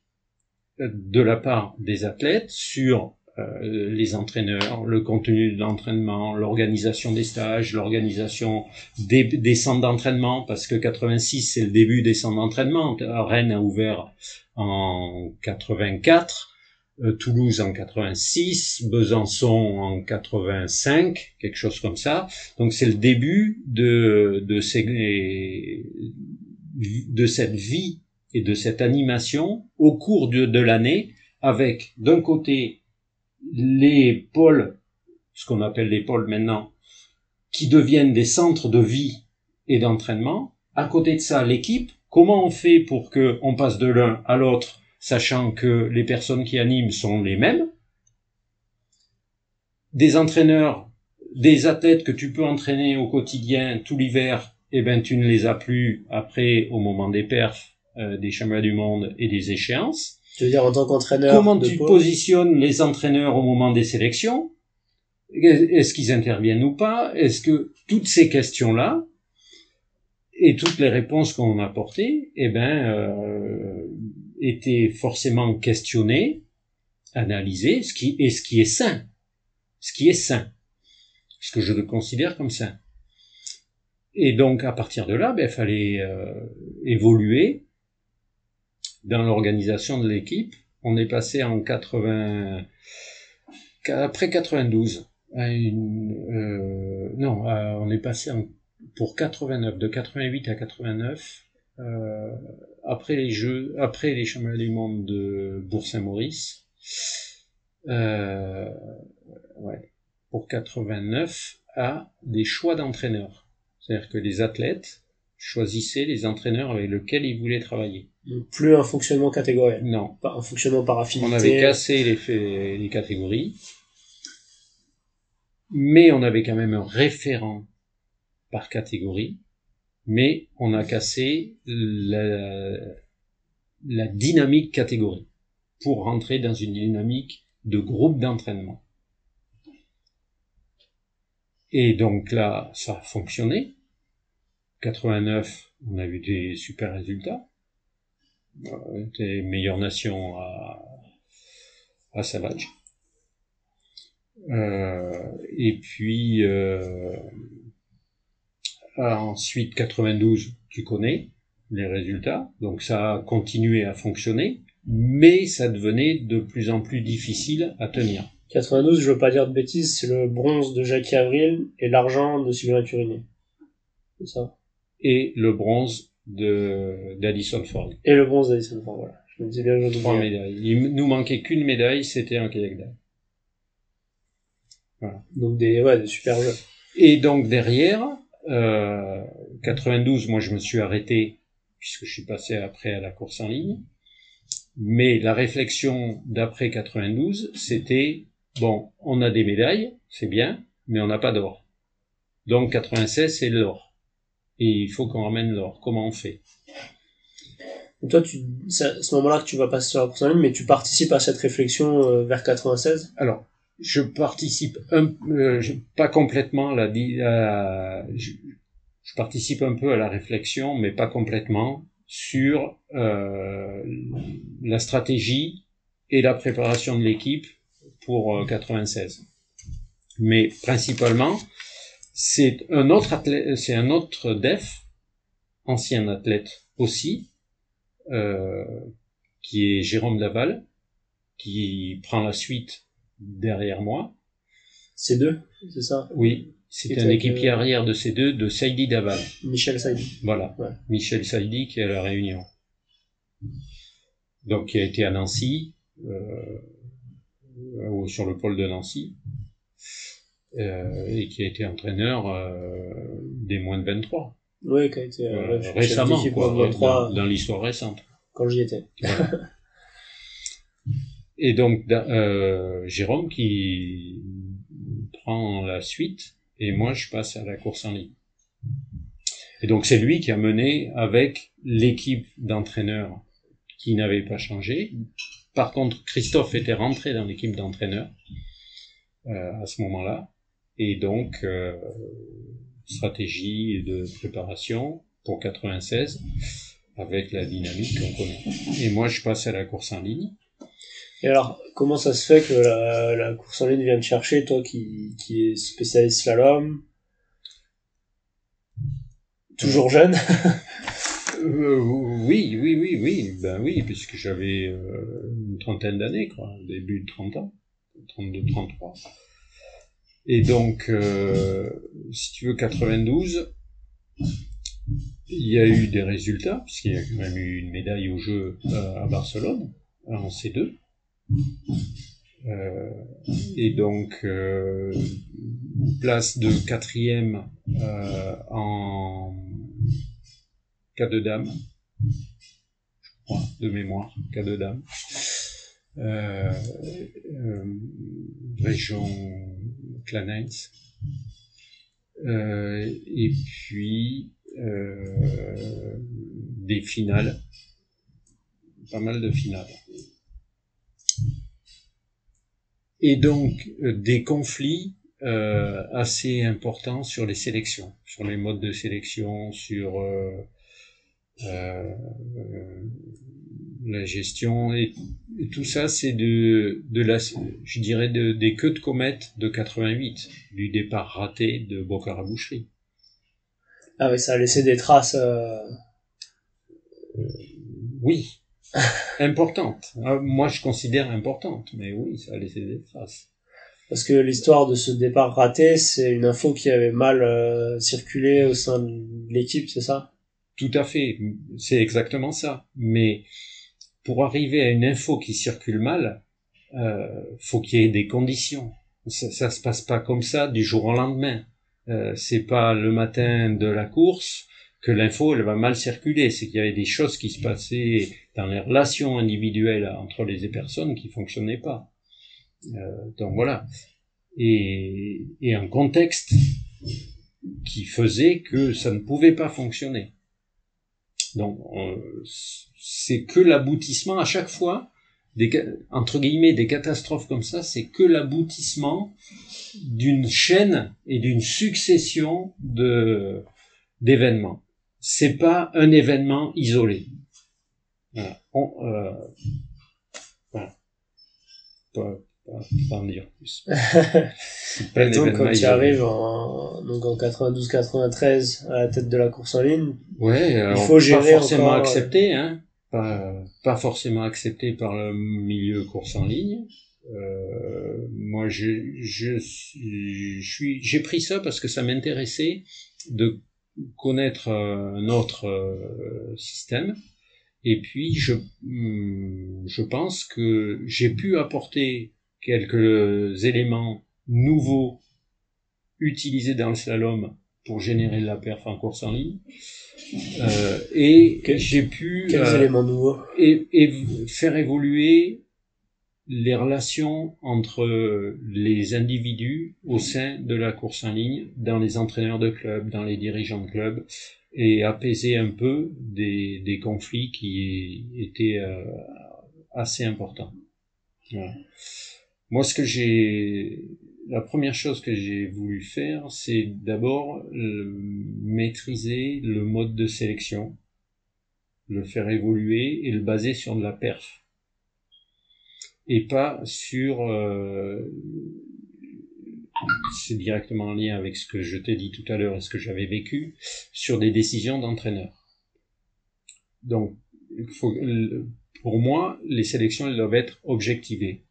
de la part des athlètes sur euh, les entraîneurs, le contenu de l'entraînement, l'organisation des stages, l'organisation des, des, centres d'entraînement, parce que 86 c'est le début des centres d'entraînement. Rennes a ouvert en 84, euh, Toulouse en 86, Besançon en 85, quelque chose comme ça. Donc c'est le début de de, ces, de cette vie et de cette animation au cours de, l'année avec d'un côté les pôles, ce qu'on appelle les pôles maintenant, qui deviennent des centres de vie et d'entraînement. À côté de ça, l'équipe, comment on fait pour que on passe de l'un à l'autre, sachant que les personnes qui animent sont les mêmes? Des entraîneurs, des athlètes que tu peux entraîner au quotidien tout l'hiver, eh ben tu ne les as plus après au moment des perfs euh, des championnats du monde et des échéances. Tu veux dire en tant qu'entraîneur Comment tu positionnes les entraîneurs au moment des sélections? Est-ce qu'ils interviennent ou pas? Est-ce que toutes ces questions-là et toutes les réponses qu'on a apportées, eh ben, euh, étaient forcément questionnées, analysées, ce qui et ce qui est sain, ce qui est sain, ce que je le considère comme sain. Et donc à partir de là, ben, il fallait euh, évoluer dans l'organisation de l'équipe. On est passé en 80, après 92, à une, euh, non, on est passé en, pour 89, de 88 à 89, euh, après les Jeux, après les championnats du monde de Bourg-Saint-Maurice, euh, ouais, pour 89 à des choix d'entraîneurs. C'est-à-dire que les athlètes choisissaient les entraîneurs avec lesquels ils voulaient travailler plus un fonctionnement catégoriel. Non. Pas un fonctionnement par affinité. On avait cassé les, les catégories, mais on avait quand même un référent par catégorie, mais on a cassé la, la dynamique catégorie pour rentrer dans une dynamique de groupe d'entraînement. Et donc là, ça a fonctionné. 89, on a eu des super résultats des meilleures nations à, à Savage. Euh, et puis euh, ensuite 92, tu connais les résultats, donc ça a continué à fonctionner, mais ça devenait de plus en plus difficile à tenir. 92, je veux pas dire de bêtises, c'est le bronze de Jackie Avril et l'argent de Sylvain Turiné. C'est ça? Et le bronze de d'Addison Ford. Et le bronze d'Addison Ford, voilà. Je me disais bien, je Trois médailles. Il nous manquait qu'une médaille, c'était un kayak Voilà. Donc des, ouais, des super jeux. Et donc derrière, euh, 92, moi je me suis arrêté puisque je suis passé après à la course en ligne. Mais la réflexion d'après 92, c'était bon, on a des médailles, c'est bien, mais on n'a pas d'or. Donc 96, c'est l'or et il faut qu'on ramène l'or. Comment on fait? Toi, tu, c'est à ce moment-là que tu vas passer sur la course en ligne, mais tu participes à cette réflexion euh, vers 96 Alors, je participe un, euh, pas complètement à la, je, je, participe un peu à la réflexion, mais pas complètement sur euh, la stratégie et la préparation de l'équipe pour 96. Mais principalement, C'est un autre athlète, c'est un autre def, ancien athlète aussi, euh, qui est Jérôme Daval, qui prend la suite derrière moi. C'est deux, c'est ça? Oui, c'était un équipier euh, arrière de ces deux, de Saïdi Daval. Michel Saïdi. Voilà, Michel Saïdi qui est à la Réunion. Donc qui a été à Nancy, euh, sur le pôle de Nancy, euh, et qui a été entraîneur euh, des moins de 23. Oui, qui a été euh, récemment, quoi, dans, dans l'histoire récente. Quand j'y étais. Et donc Jérôme qui prend la suite et moi je passe à la course en ligne. Et donc c'est lui qui a mené avec l'équipe d'entraîneurs qui n'avait pas changé. Par contre, Christophe était rentré dans l'équipe d'entraîneurs euh, à ce moment-là. Et donc, euh, stratégie de préparation pour 96 avec la dynamique qu'on connaît. Et moi, je passe à la course en ligne. Et alors, comment ça se fait que la, course en ligne vient te chercher, toi qui, qui es spécialiste slalom? Toujours jeune? Euh, Oui, oui, oui, oui. Ben oui, puisque j'avais euh, une trentaine d'années, quoi. Début de 30 ans. 32, 33. Et donc, euh, si tu veux, 92, il y a eu des résultats, puisqu'il y a quand même eu une médaille au jeu euh, à Barcelone, en C2. Euh, et donc, euh, place de quatrième euh, en cas de dame, je crois, de mémoire, cas de dame. Euh, euh, région Clanens. Euh, et puis euh, des finales, pas mal de finales. Et donc des conflits euh, assez importants sur les sélections, sur les modes de sélection, sur la gestion et, tout ça c'est de de la je dirais de, des queues de comète de 88 du départ raté de Bocara Boucherie ah oui, ça a laissé des traces. Euh... Oui, importantes. Ah, moi, je considère importantes, mais oui, ça a laissé des traces. Parce que l'histoire de ce départ raté, c'est une info qui avait mal euh, circulé au sein de l'équipe, c'est ça? Tout à fait, c'est exactement ça. Mais pour arriver à une info qui circule mal, euh, faut qu'il y ait des conditions. Ça, ça se passe pas comme ça du jour au lendemain. Euh, c'est pas le matin de la course que l'info elle va mal circuler, c'est qu'il y avait des choses qui se passaient dans les relations individuelles entre les personnes qui fonctionnaient pas. Euh, donc voilà. Et, et un contexte qui faisait que ça ne pouvait pas fonctionner. Donc c'est que l'aboutissement à chaque fois des, entre guillemets des catastrophes comme ça, c'est que l'aboutissement d'une chaîne et d'une succession de d'événements. C'est pas un événement isolé. Voilà. On, euh, voilà. Pas, pas, pas en dire plus. donc quand tu arrives en, donc en 92-93 à la tête de la course en ligne, ouais, il faut gérer pas forcément encore, euh, accepté, hein pas, pas forcément accepté par le milieu course en ligne. Euh, moi, je, je, suis, j'ai pris ça parce que ça m'intéressait de connaître euh, un autre euh, système. Et puis, je, hmm, je pense que j'ai pu apporter quelques éléments nouveaux utilisés dans le slalom pour générer de la perf en course en ligne. Euh, et j'ai pu euh, et, et, faire évoluer les relations entre les individus au sein de la course en ligne, dans les entraîneurs de club, dans les dirigeants de club, et apaiser un peu des, des conflits qui étaient euh, assez importants. Voilà. Moi, ce que j'ai la première chose que j'ai voulu faire, c'est d'abord maîtriser le mode de sélection, le faire évoluer et le baser sur de la perf. Et pas sur... Euh, c'est directement en lien avec ce que je t'ai dit tout à l'heure et ce que j'avais vécu, sur des décisions d'entraîneur. Donc, pour moi, les sélections elles doivent être objectivées.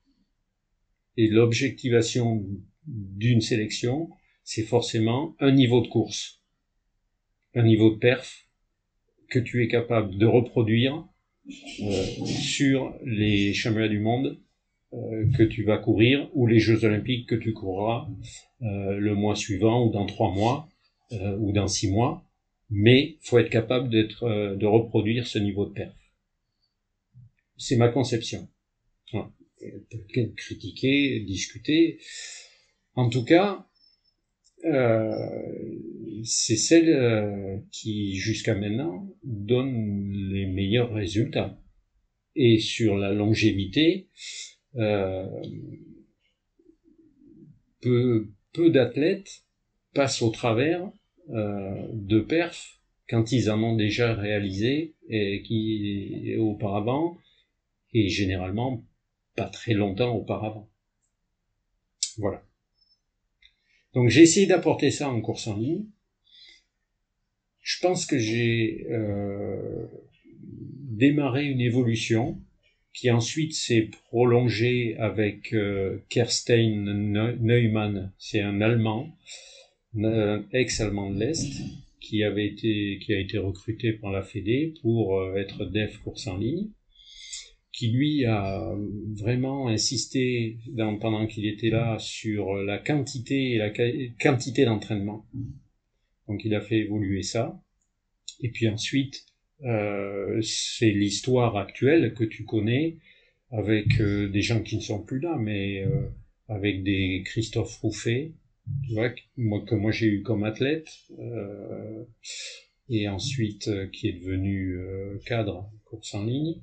Et l'objectivation d'une sélection, c'est forcément un niveau de course, un niveau de perf que tu es capable de reproduire euh, sur les championnats du monde euh, que tu vas courir ou les Jeux olympiques que tu courras euh, le mois suivant ou dans trois mois ou dans six mois. Mais faut être capable d'être de reproduire ce niveau de perf. C'est ma conception. Critiquer, discuter. En tout cas, euh, c'est celle euh, qui, jusqu'à maintenant, donne les meilleurs résultats. Et sur la longévité, euh, peu, d'athlètes passent au travers de perfs quand ils en ont déjà réalisé et qui auparavant et généralement pas très longtemps auparavant. Voilà. Donc j'ai essayé d'apporter ça en course en ligne. Je pense que j'ai euh, démarré une évolution qui ensuite s'est prolongée avec euh, Kerstein Neumann, c'est un Allemand, un ex-allemand de l'Est, qui avait été, qui a été recruté par la Fédé pour euh, être dev course en ligne qui lui a vraiment insisté pendant qu'il était là sur la quantité et la quantité d'entraînement. Donc il a fait évoluer ça. Et puis ensuite, euh, c'est l'histoire actuelle que tu connais avec euh, des gens qui ne sont plus là, mais euh, avec des Christophe Rouffet, tu vois, moi, que moi j'ai eu comme athlète, euh, et ensuite qui est devenu cadre course en ligne.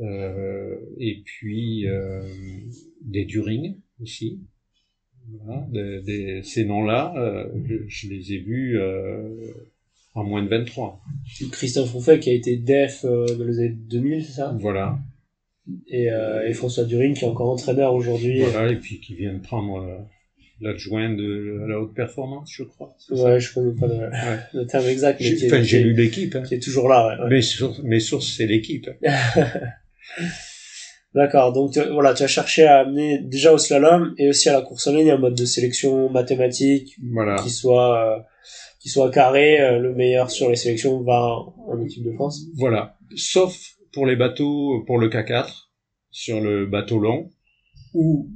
Euh, et puis euh, des During aussi. Voilà, des, ces noms-là, euh, je, les ai vus en moins de 23. Christophe Rouffet qui a été def dans les années 2000, c'est ça? Voilà. Et, et, François During qui est encore entraîneur aujourd'hui. Voilà, et puis qui vient de prendre l'adjoint de la haute performance, je crois. Ouais, je connais pas le, le terme exact. Enfin, j'ai lu l'équipe. Hein. Qui est toujours là, ouais. Mes sources, c'est l'équipe. D'accord, donc voilà, tu as cherché à amener déjà au slalom et aussi à la course en ligne un mode de sélection mathématique voilà. qui soit euh, qui soit carré, euh, le meilleur sur les sélections va en équipe de France. Voilà, sauf pour les bateaux pour le K4 sur le bateau long où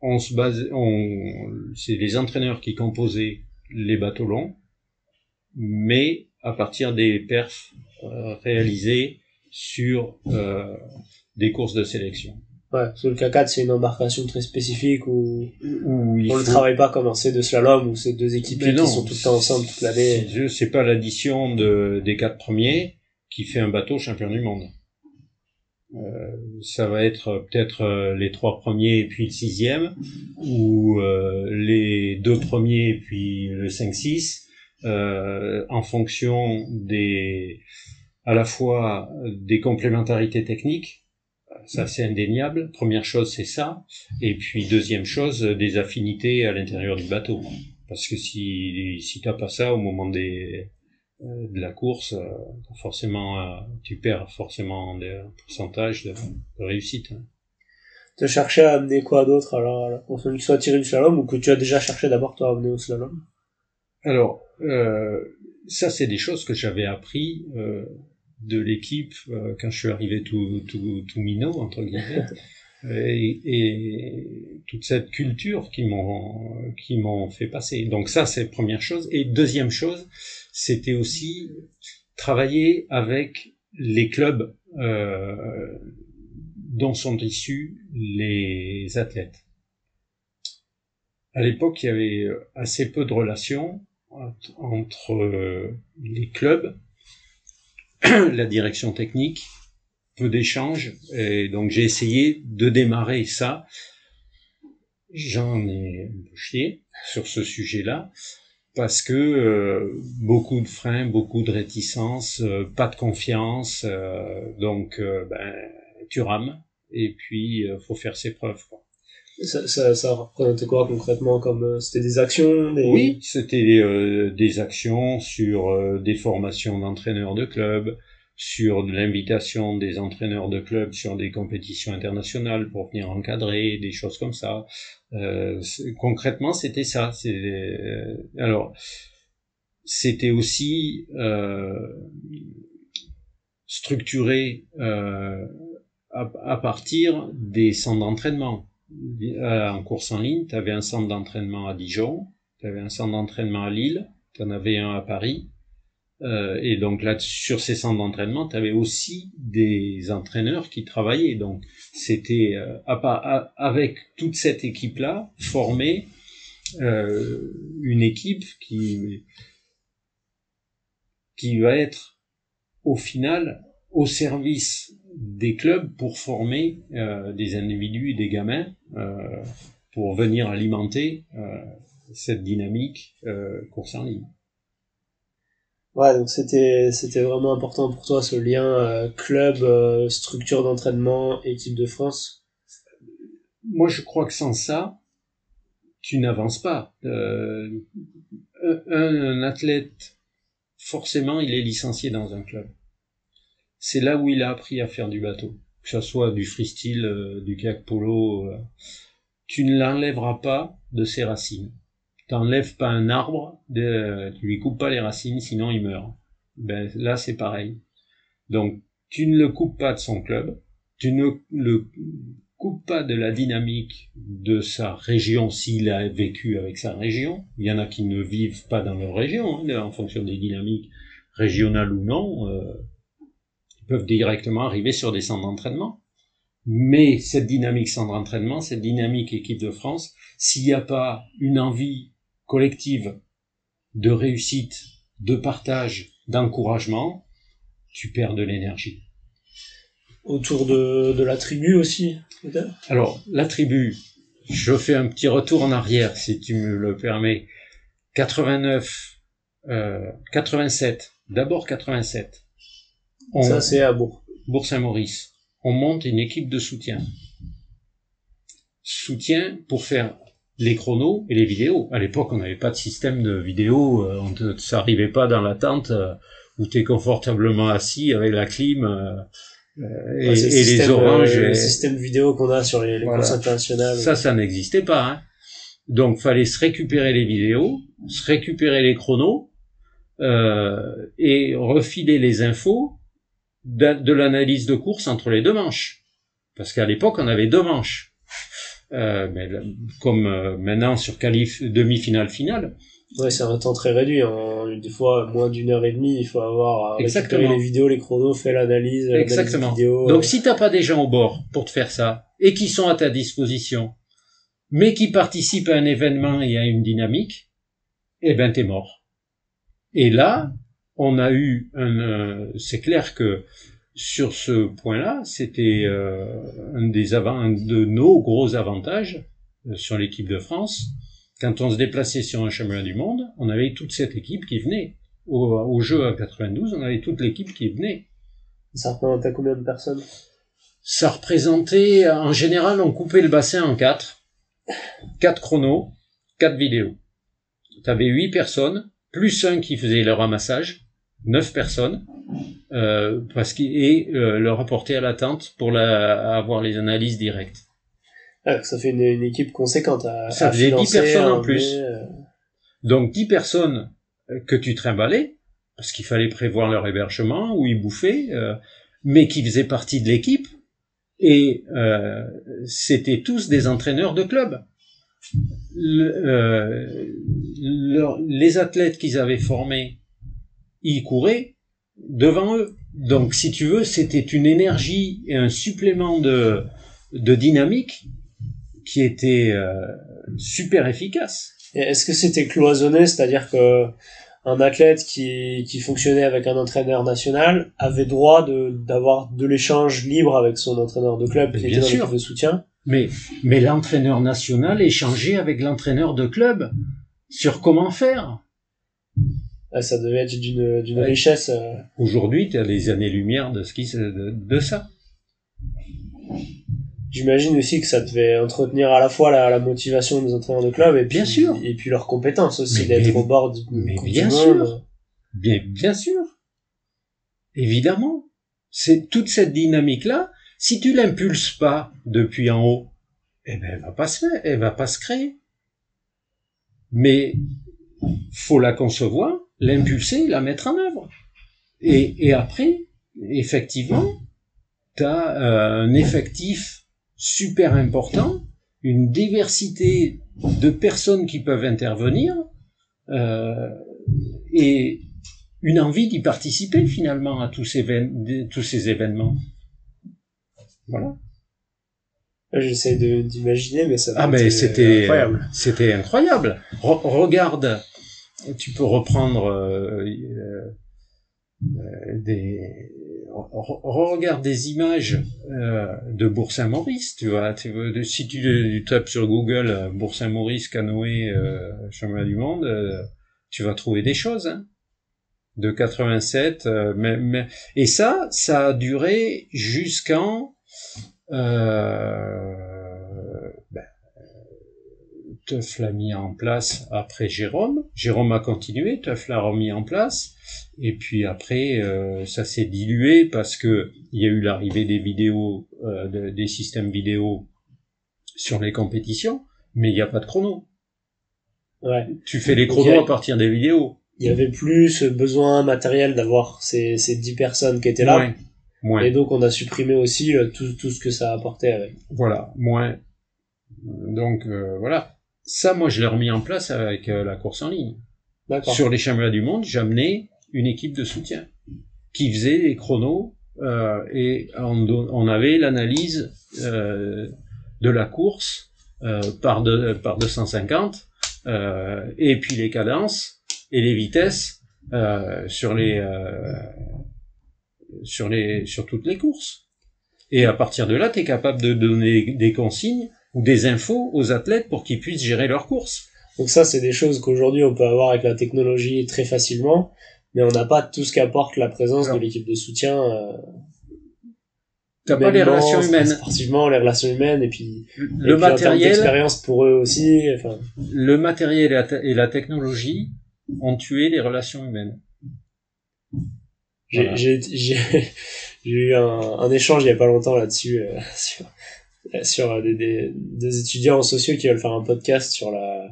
on se base on c'est les entraîneurs qui composaient les bateaux longs mais à partir des perfs euh, réalisés sur euh, des courses de sélection. Ouais, parce que le K4 c'est une embarcation très spécifique où, où on ne travaille pas comme un C2 slalom où c'est deux équipes qui sont tout le temps ensemble toute l'année. C'est pas l'addition de, des quatre premiers qui fait un bateau champion du monde. Euh, ça va être peut-être euh, les trois premiers et puis le sixième, ou euh, les deux premiers et puis le 5-6, euh, en fonction des à la fois des complémentarités techniques, ça c'est indéniable. Première chose c'est ça, et puis deuxième chose des affinités à l'intérieur du bateau, parce que si si t'as pas ça au moment des euh, de la course, euh, forcément euh, tu perds forcément des pourcentages de, réussite. Hein. Tu cherché à amener quoi d'autre alors que soit tirer du slalom ou que tu as déjà cherché d'abord toi à amener au slalom? Alors ça c'est des choses que j'avais appris de l'équipe euh, quand je suis arrivé tout, tout, tout minot, entre guillemets. Et, et, toute cette culture qui m'ont qui m'ont fait passer. Donc ça c'est première chose. Et deuxième chose, c'était aussi travailler avec les clubs euh, dont sont issus les athlètes. À l'époque, il y avait assez peu de relations entre les clubs la direction technique, peu d'échanges, et donc j'ai essayé de démarrer ça. J'en ai chié sur ce sujet-là parce que euh, beaucoup de freins, beaucoup de réticences, euh, pas de confiance, euh, donc ben tu rames et puis faut faire ses preuves. Ça, ça, ça représentait quoi concrètement comme euh, c'était des actions des... Oui, c'était euh, des actions sur euh, des formations d'entraîneurs de clubs, sur l'invitation des entraîneurs de clubs sur des compétitions internationales pour venir encadrer, des choses comme ça. concrètement, c'était ça. alors, c'était aussi structuré à, à, partir des centres d'entraînement euh, en course en ligne, tu avais un centre d'entraînement à Dijon, tu avais un centre d'entraînement à Lille, tu en avais un à Paris. Euh, et donc là, sur ces centres d'entraînement, tu avais aussi des entraîneurs qui travaillaient. Donc c'était euh, avec toute cette équipe-là former euh, une équipe qui qui va être au final au service des clubs pour former euh, des individus et des gamins euh, pour venir alimenter euh, cette dynamique course en ligne. Ouais, donc c'était c'était vraiment important pour toi ce lien club, structure d'entraînement, équipe de France? Moi, je crois que sans ça, tu n'avances pas. un, un athlète, forcément, il est licencié dans un club c'est là où il a appris à faire du bateau. Que ce soit du freestyle, euh, du kayak polo, euh, tu ne l'enlèveras pas de ses racines. T'enlèves pas un arbre, tu lui coupes pas les racines, sinon il meurt. Ben là c'est pareil. Donc tu ne le coupes pas de son club, tu ne le coupes pas de la dynamique de sa région s'il a vécu avec sa région. Il y en a qui ne vivent pas dans leur région, hein, en fonction des dynamiques régionales ou non. Euh, peuvent directement arriver sur des centres d'entraînement. Mais cette dynamique centre d'entraînement, cette dynamique équipe de France, s'il n'y a pas une envie collective de réussite, de partage, d'encouragement, tu perds de l'énergie. Autour de, de la tribu aussi, peut-être? Alors, la tribu, je fais un petit retour en arrière, si tu me le permets. 89, euh, 87, d'abord 87. Ça, c'est à Bourg. Bourg-Saint-Maurice. On monte une équipe de soutien. Soutien pour faire les chronos et les vidéos. À l'époque, on n'avait pas de système de vidéo, euh, on te, ça arrivait pas dans la tente euh, où tu es confortablement assis avec la clim euh, et, les oranges. le système vidéo qu'on a sur les, les courses internationales. Ça, ça n'existait pas. Hein. Donc, fallait se récupérer les vidéos, se récupérer les chronos et refiler les infos de, l'analyse de course entre les deux manches. Parce qu'à l'époque, on avait deux manches. Euh, mais, comme euh, maintenant sur qualif demi-finale finale. Ouais, c'est un temps très réduit. Des fois, moins d'une heure et demie, il faut avoir Exactement. les vidéos, les chronos, fait l'analyse. Exactement. Donc, si t'as pas des gens au bord pour te faire ça et qui sont à ta disposition, mais qui participent à un événement et à une dynamique, eh ben t'es mort. Et là, on a eu un, euh, c'est clair que sur ce point-là, c'était euh, un des un de nos gros avantages euh, sur l'équipe de France. Quand on se déplaçait sur un championnat du monde, on avait toute cette équipe qui venait. Au, au jeu à 92, on avait toute l'équipe qui venait. Ça représentait combien de personnes? Ça représentait, en général, on coupait le bassin en quatre. Quatre chronos, quatre vidéos. Tu avais huit personnes, plus un qui faisait le ramassage, neuf personnes, euh, parce qu'il et euh, le rapporter à l'attente pour la, avoir les analyses directes. Ah, ça fait une, équipe conséquente à Ça faisait dix personnes en plus. Euh. Donc dix personnes que tu trimballais, parce qu'il fallait prévoir leur hébergement, où ils bouffaient, mais qui faisaient partie de l'équipe, et c'était tous des entraîneurs de club. Le, les athlètes qu'ils avaient formés ils couraient devant eux. Donc, si tu veux, c'était une énergie et un supplément de, de dynamique qui était euh, super efficace. Est-ce que c'était cloisonné, c'est-à-dire que un athlète qui, qui fonctionnait avec un entraîneur national avait droit de d'avoir de l'échange libre avec son entraîneur de club qui était dans sûr. de soutien? Mais mais l'entraîneur national échangeait avec l'entraîneur de club sur comment faire ça devait être d'une, d'une richesse. Euh. Aujourd'hui, tu as les années-lumière de, ce qui, de, de ça. J'imagine aussi que ça devait entretenir à la fois la, la motivation des entraîneurs de club et puis, bien sûr. et puis leurs compétences aussi d'être au bord du mais bien sûr. Bien, bien sûr. Évidemment. C'est toute cette dynamique-là. Si tu l'impulses pas depuis en haut, eh ben, elle va pas se faire, elle va pas se créer. Mais, faut la concevoir, l'impulser, la mettre en œuvre. Et, et après, effectivement, tu as euh, un effectif super important, une diversité de personnes qui peuvent intervenir, euh, et une envie d'y participer finalement à tous ces, tous ces événements. Voilà. J'essaie d'imaginer, mais ça. Ah mais c'était incroyable. C'était incroyable. regarde, tu peux reprendre euh, euh, des regarde des images euh, de Bourg-Saint-Maurice, tu vois. Si tu, tapes sur Google euh, Bourg-Saint-Maurice canoë euh, championnat du monde, euh, tu vas trouver des choses. Hein, de 87, mais, et ça, ça a duré jusqu'en euh, Teuf l'a mis en place après Jérôme. Jérôme a continué, Teuf l'a remis en place. Et puis après, euh, ça s'est dilué parce que il y a eu l'arrivée des vidéos, euh, des systèmes vidéo sur les compétitions, mais il n'y a pas de chrono. Ouais. Tu fais les chronos à partir des vidéos. Il y avait plus ce besoin matériel d'avoir ces, ces 10 personnes qui étaient là. Moins. Et donc on a supprimé aussi euh, tout, tout ce que ça apportait avec. Voilà, moins. Donc voilà. Ça, moi, je l'ai remis en place avec euh, la course en ligne. Sur les championnats du monde, j'amenais une équipe de soutien qui faisait les chronos euh, et on, on avait l'analyse euh, de la course euh, par, de, par 250 euh, et puis les cadences et les vitesses euh, sur les sur les sur toutes les courses. Et à partir de là, tu es capable de donner des consignes ou des infos aux athlètes pour qu'ils puissent gérer leurs courses. Donc ça, c'est des choses qu'aujourd'hui on peut avoir avec la technologie très facilement, mais on n'a pas tout ce qu'apporte la présence de l'équipe de soutien. Euh, T'as pas les relations humaines. Sportivement, les relations humaines et puis le matériel, expérience pour eux aussi. Enfin. Le matériel et la, et la, technologie ont tué les relations humaines. J'ai voilà. eu un, un, échange il y a pas longtemps là-dessus euh, sur sur des, des, des, étudiants en sociaux qui veulent faire un podcast sur la,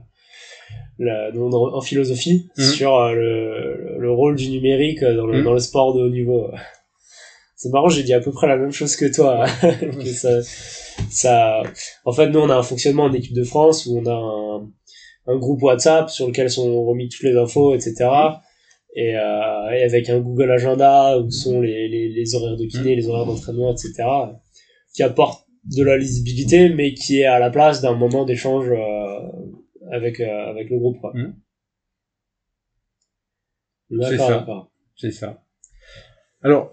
la en philosophie mhm. sur euh, le, le, rôle du numérique dans le, mhm. dans le sport de haut niveau. C'est marrant, j'ai dit à peu près la même chose que toi. que ça, ça, en fait, nous, on a un fonctionnement en équipe de France où on a un, un groupe WhatsApp sur lequel sont remis toutes les infos, etc. Et, euh, et avec un Google Agenda où sont les, les, les horaires de kiné, mhm. les horaires d'entraînement, etc. qui apporte de la lisibilité, mais qui est à la place d'un moment d'échange euh, avec euh, avec le groupe. Mmh. C'est ça. C'est ça. Alors,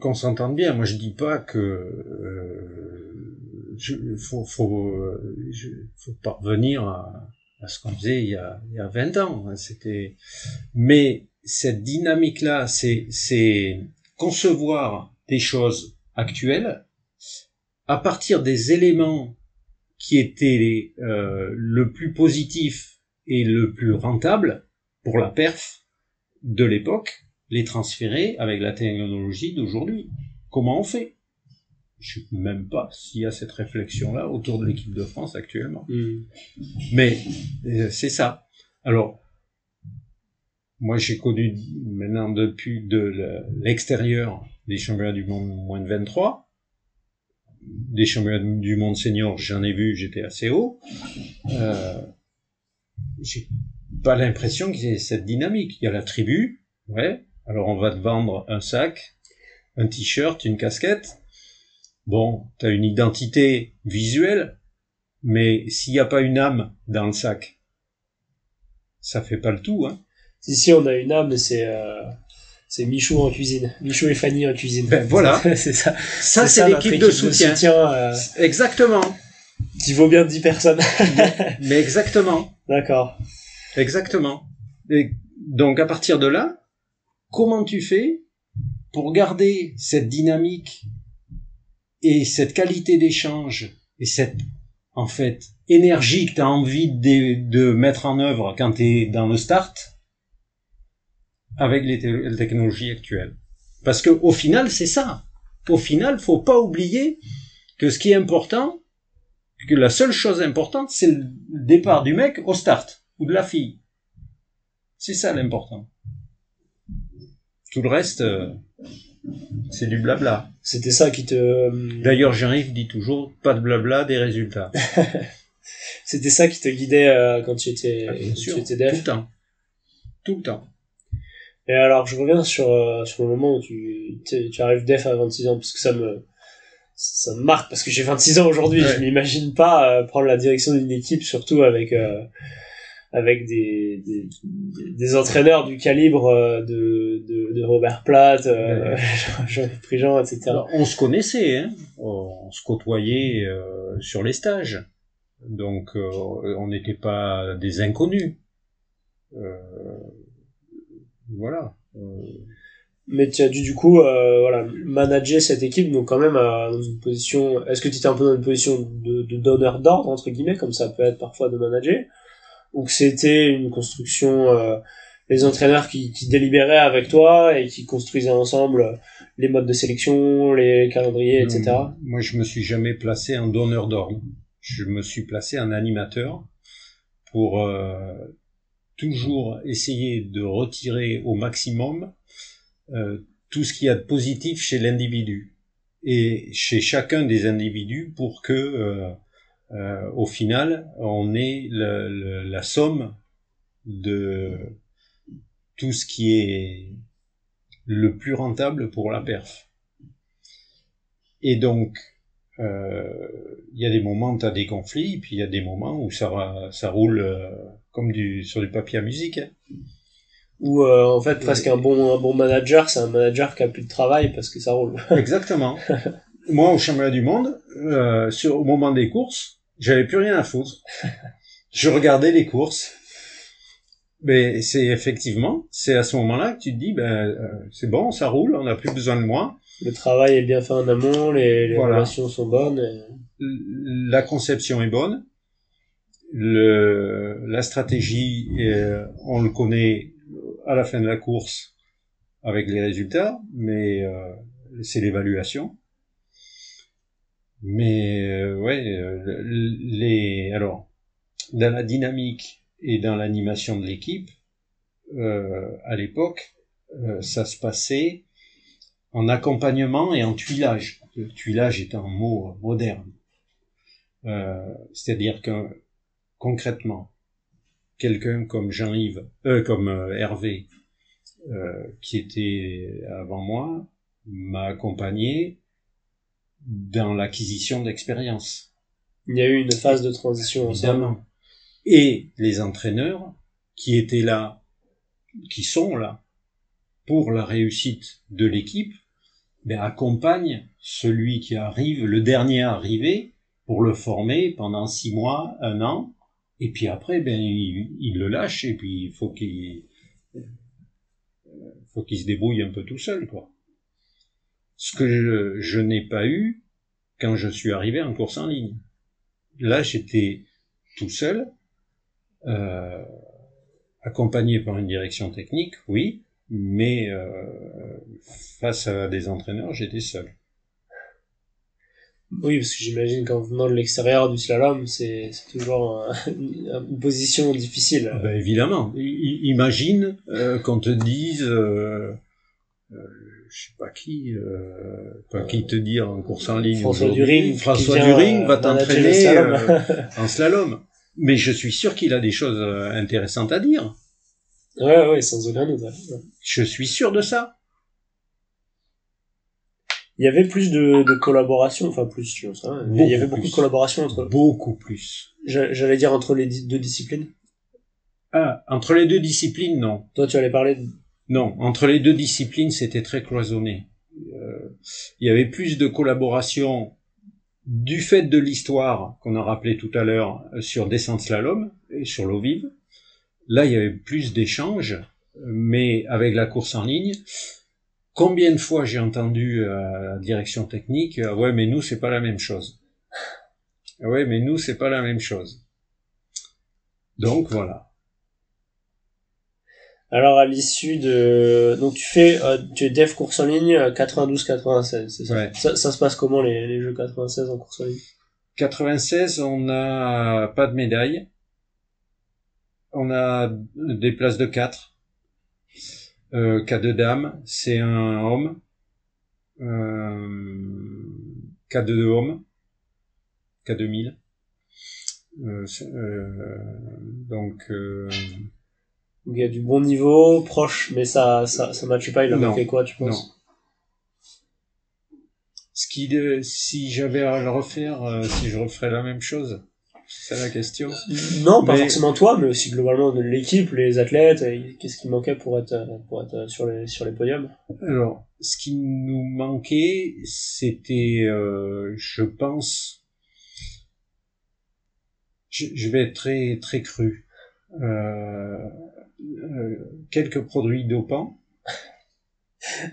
qu'on s'entende bien, moi je dis pas que euh, je, faut faut euh, je, faut parvenir à, à ce qu'on faisait il y a il y a 20 ans. Hein, C'était, mais cette dynamique là, c'est c'est concevoir des choses actuelles à partir des éléments qui étaient euh, le plus positif et le plus rentable pour la perf de l'époque, les transférer avec la technologie d'aujourd'hui. Comment on fait? Je sais même pas s'il y a cette réflexion-là autour de l'équipe de France actuellement. Hmm. Mais euh, c'est ça. Alors, moi j'ai connu maintenant depuis de l'extérieur des championnats du monde moins de 23 des championnats du monde senior, j'en ai vu, j'étais assez haut. Euh, j'ai pas l'impression qu'il y ait cette dynamique. Il y a la tribu, ouais. Alors on va te vendre un sac, un t-shirt, une casquette. Bon, t'as une identité visuelle, mais s'il n'y a pas une âme dans le sac, ça fait pas le tout, hein. Si, si, on a une âme, c'est, euh, c'est Michou en cuisine. Michou et Fanny en cuisine. Ben, voilà. c'est ça. Ça, c'est l'équipe de soutien. Euh, exactement. Qui vaut bien 10 personnes. Mais exactement. D'accord. Exactement. Et donc, à partir de là, comment tu fais pour garder cette dynamique Et cette qualité d'échange et cette, en fait, énergie que tu as envie de, de, mettre en œuvre quand tu es dans le start, avec les, les technologies actuelles. Parce que au final, c'est ça. Au final, faut pas oublier que ce qui est important, que la seule chose importante, c'est le départ du mec au start, ou de la fille. C'est ça l'important. Tout le reste, euh, c'est du blabla. C'était ça qui te... Euh, D'ailleurs, Jean-Yves dit toujours, pas de blabla, des résultats. C'était ça qui te guidait euh, quand tu étais, ah, bien sûr, tu étais Tout le temps. Tout le temps. Et alors, je reviens sur, sur le moment où tu, tu arrives def à 26 ans, parce que ça me, ça me marque, parce que j'ai 26 ans aujourd'hui, je m'imagine pas prendre la direction d'une équipe, surtout avec avec des, des, des, entraîneurs du calibre euh, de, de, de Robert Platt, euh, Jean Prigent, etc. on se connaissait, hein on se côtoyait euh, sur les stages, donc euh, on n'était pas des inconnus. Voilà. Mais tu as dû du coup voilà, manager cette équipe, donc quand même dans une position... Est-ce que tu étais un peu dans une position de, de donneur d'ordre, entre guillemets, comme ça peut être parfois de manager ou que c'était une construction euh, les entraîneurs qui, qui délibéraient avec toi et qui construisaient ensemble les modes de sélection, les calendriers, etc. Moi, je me suis jamais placé en donneur d'ordre. Je me suis placé en animateur pour euh, toujours essayer de retirer au maximum euh, tout ce qu'il y a de positif chez l'individu et chez chacun des individus pour que euh, euh, au final, on le, la somme de tout ce qui est le plus rentable pour la perf. Et donc, il y a des moments où tu as des conflits, puis il y a des moments où ça, roule comme du, sur du papier à musique. Hein. Ou en fait, presque un bon, un bon manager, c'est un manager qui a plus de travail parce que ça roule. Exactement. Moi, au championnat du monde, sur, au moment des courses, j'avais plus rien à foutre. je regardais les courses. Mais c'est effectivement, c'est à ce moment-là que tu te dis, ben, euh, c'est bon, ça roule, on n'a plus besoin de moi. Le travail est bien fait en amont, les, relations sont bonnes. La conception est bonne. Le, la stratégie, euh, on le connaît à la fin de la course avec les résultats, mais euh, c'est l'évaluation. Mais euh, ouais, euh, les alors dans la dynamique et dans l'animation de l'équipe, euh, à l'époque, ça se passait en accompagnement et en tuilage. Le tuilage est un mot moderne. C'est-à-dire que concrètement, quelqu'un comme Jean-Yves, euh, comme Hervé, qui était avant moi, m'a accompagné dans l'acquisition d'expérience. Il y a eu une phase de transition évidemment. Et les entraîneurs qui étaient là, qui sont là pour la réussite de l'équipe, ben, accompagnent celui qui arrive, le dernier arrivé, pour le former pendant six mois, un an, et puis après, ben, il, le lâche, et puis il faut qu'il, faut qu'il se débrouille un peu tout seul, quoi ce que je, n'ai pas eu quand je suis arrivé en course en ligne. Là, j'étais tout seul, euh, accompagné par une direction technique, oui, mais euh, face à des entraîneurs, j'étais seul. Oui, parce que j'imagine qu'en venant de l'extérieur du slalom, c'est toujours une position difficile. Ah ben évidemment. imagine euh, qu'on te dise je sais pas qui, euh, pas qui te dire en course en ligne François During, François During va t'entraîner euh, en slalom. Mais je suis sûr qu'il a des choses euh, intéressantes à dire. Ouais, ouais, sans aucun doute. Je suis sûr de ça. Il y avait plus de, de collaboration, enfin plus, je sais pas, il y avait beaucoup de collaboration entre. Beaucoup plus. J'allais dire entre les deux disciplines? Ah, entre les deux disciplines, non. Toi, tu allais parler de non, entre les deux disciplines, c'était très cloisonné. Euh, il y avait plus de collaboration du fait de l'histoire qu'on a rappelé tout à l'heure euh, sur descente slalom et sur l'eau vive. Là, il y avait plus d'échanges, mais avec la course en ligne, combien de fois j'ai entendu la direction technique, ouais, mais nous, c'est pas la même chose. Ouais, mais nous, c'est pas la même chose. Donc, voilà. Alors à l'issue de donc tu fais euh, tu es dev course en ligne 92 euh, 96 c'est ça? ça? ça se passe comment les, les jeux 96 en course en ligne? 96 on n'a pas de médaille on a des places de 4 euh, K2 dame c'est un homme euh, K2 homme K2000 euh, euh, donc euh, il y a du bon niveau, proche, mais ça, ça, ça matche pas. Il a manqué quoi, tu penses? Non. Ce qui, si j'avais à le refaire, euh, si je referais la même chose, c'est la question. Non, pas forcément toi, mais aussi globalement l'équipe, les athlètes. Qu'est-ce qui manquait pour être, pour être sur les, sur les podiums Alors, ce qui nous manquait, c'était, euh, je pense, je, je, vais être très, très cru. Euh, euh, quelques produits dopants.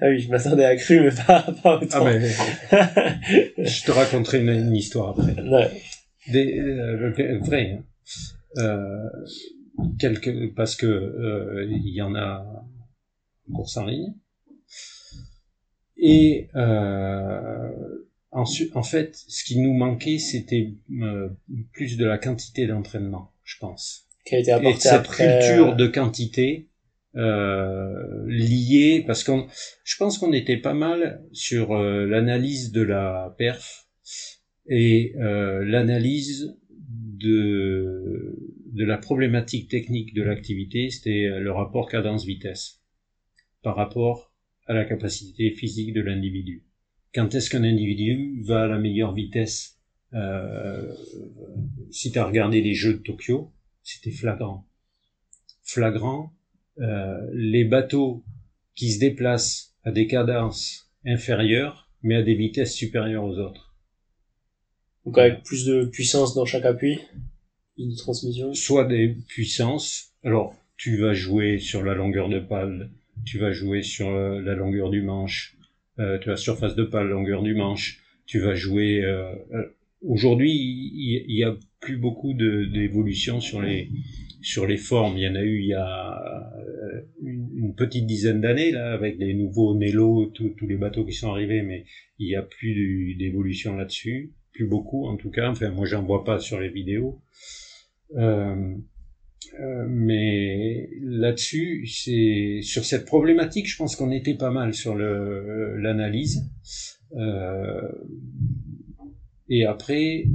Ah oui, je m'attendais à cru, mais pas, pas autant. Ah mais, je te raconterai une, histoire après. Ouais. Des, euh, vrai. Hein. Euh, quelques, parce que euh, il y en a en course en ligne. Et euh, ensuite, en fait, ce qui nous manquait, c'était euh, plus de la quantité d'entraînement, je pense qui a été apporté et cette culture euh, de quantité euh, liée parce qu'on je pense qu'on était pas mal sur l'analyse de la perf et euh, l'analyse de la problématique technique de l'activité c'était le rapport cadence vitesse par rapport à la capacité physique de l'individu quand est-ce qu'un individu va à la meilleure vitesse euh, si tu as regardé les jeux de Tokyo c'était flagrant. Flagrant, euh, les bateaux qui se déplacent à des cadences inférieures, mais à des vitesses supérieures aux autres. Donc avec plus de puissance dans chaque appui de transmission Soit des puissances. Alors, tu vas jouer sur la longueur de pale, tu vas jouer sur euh, la longueur du manche, euh, tu as surface de pale, longueur du manche, tu vas jouer... Euh, euh Aujourd'hui, il y, a plus beaucoup d'évolution sur les sur les formes. Il y en a eu il y a euh, une, petite dizaine d'années là avec les nouveaux Nelo, tous les bateaux qui sont arrivés, mais il y a plus d'évolution là-dessus, beaucoup en tout cas. Enfin, moi j'en vois pas sur les vidéos. Euh, euh, mais là-dessus, c'est sur cette problématique, je pense qu'on était pas mal sur l'analyse. Euh, et après,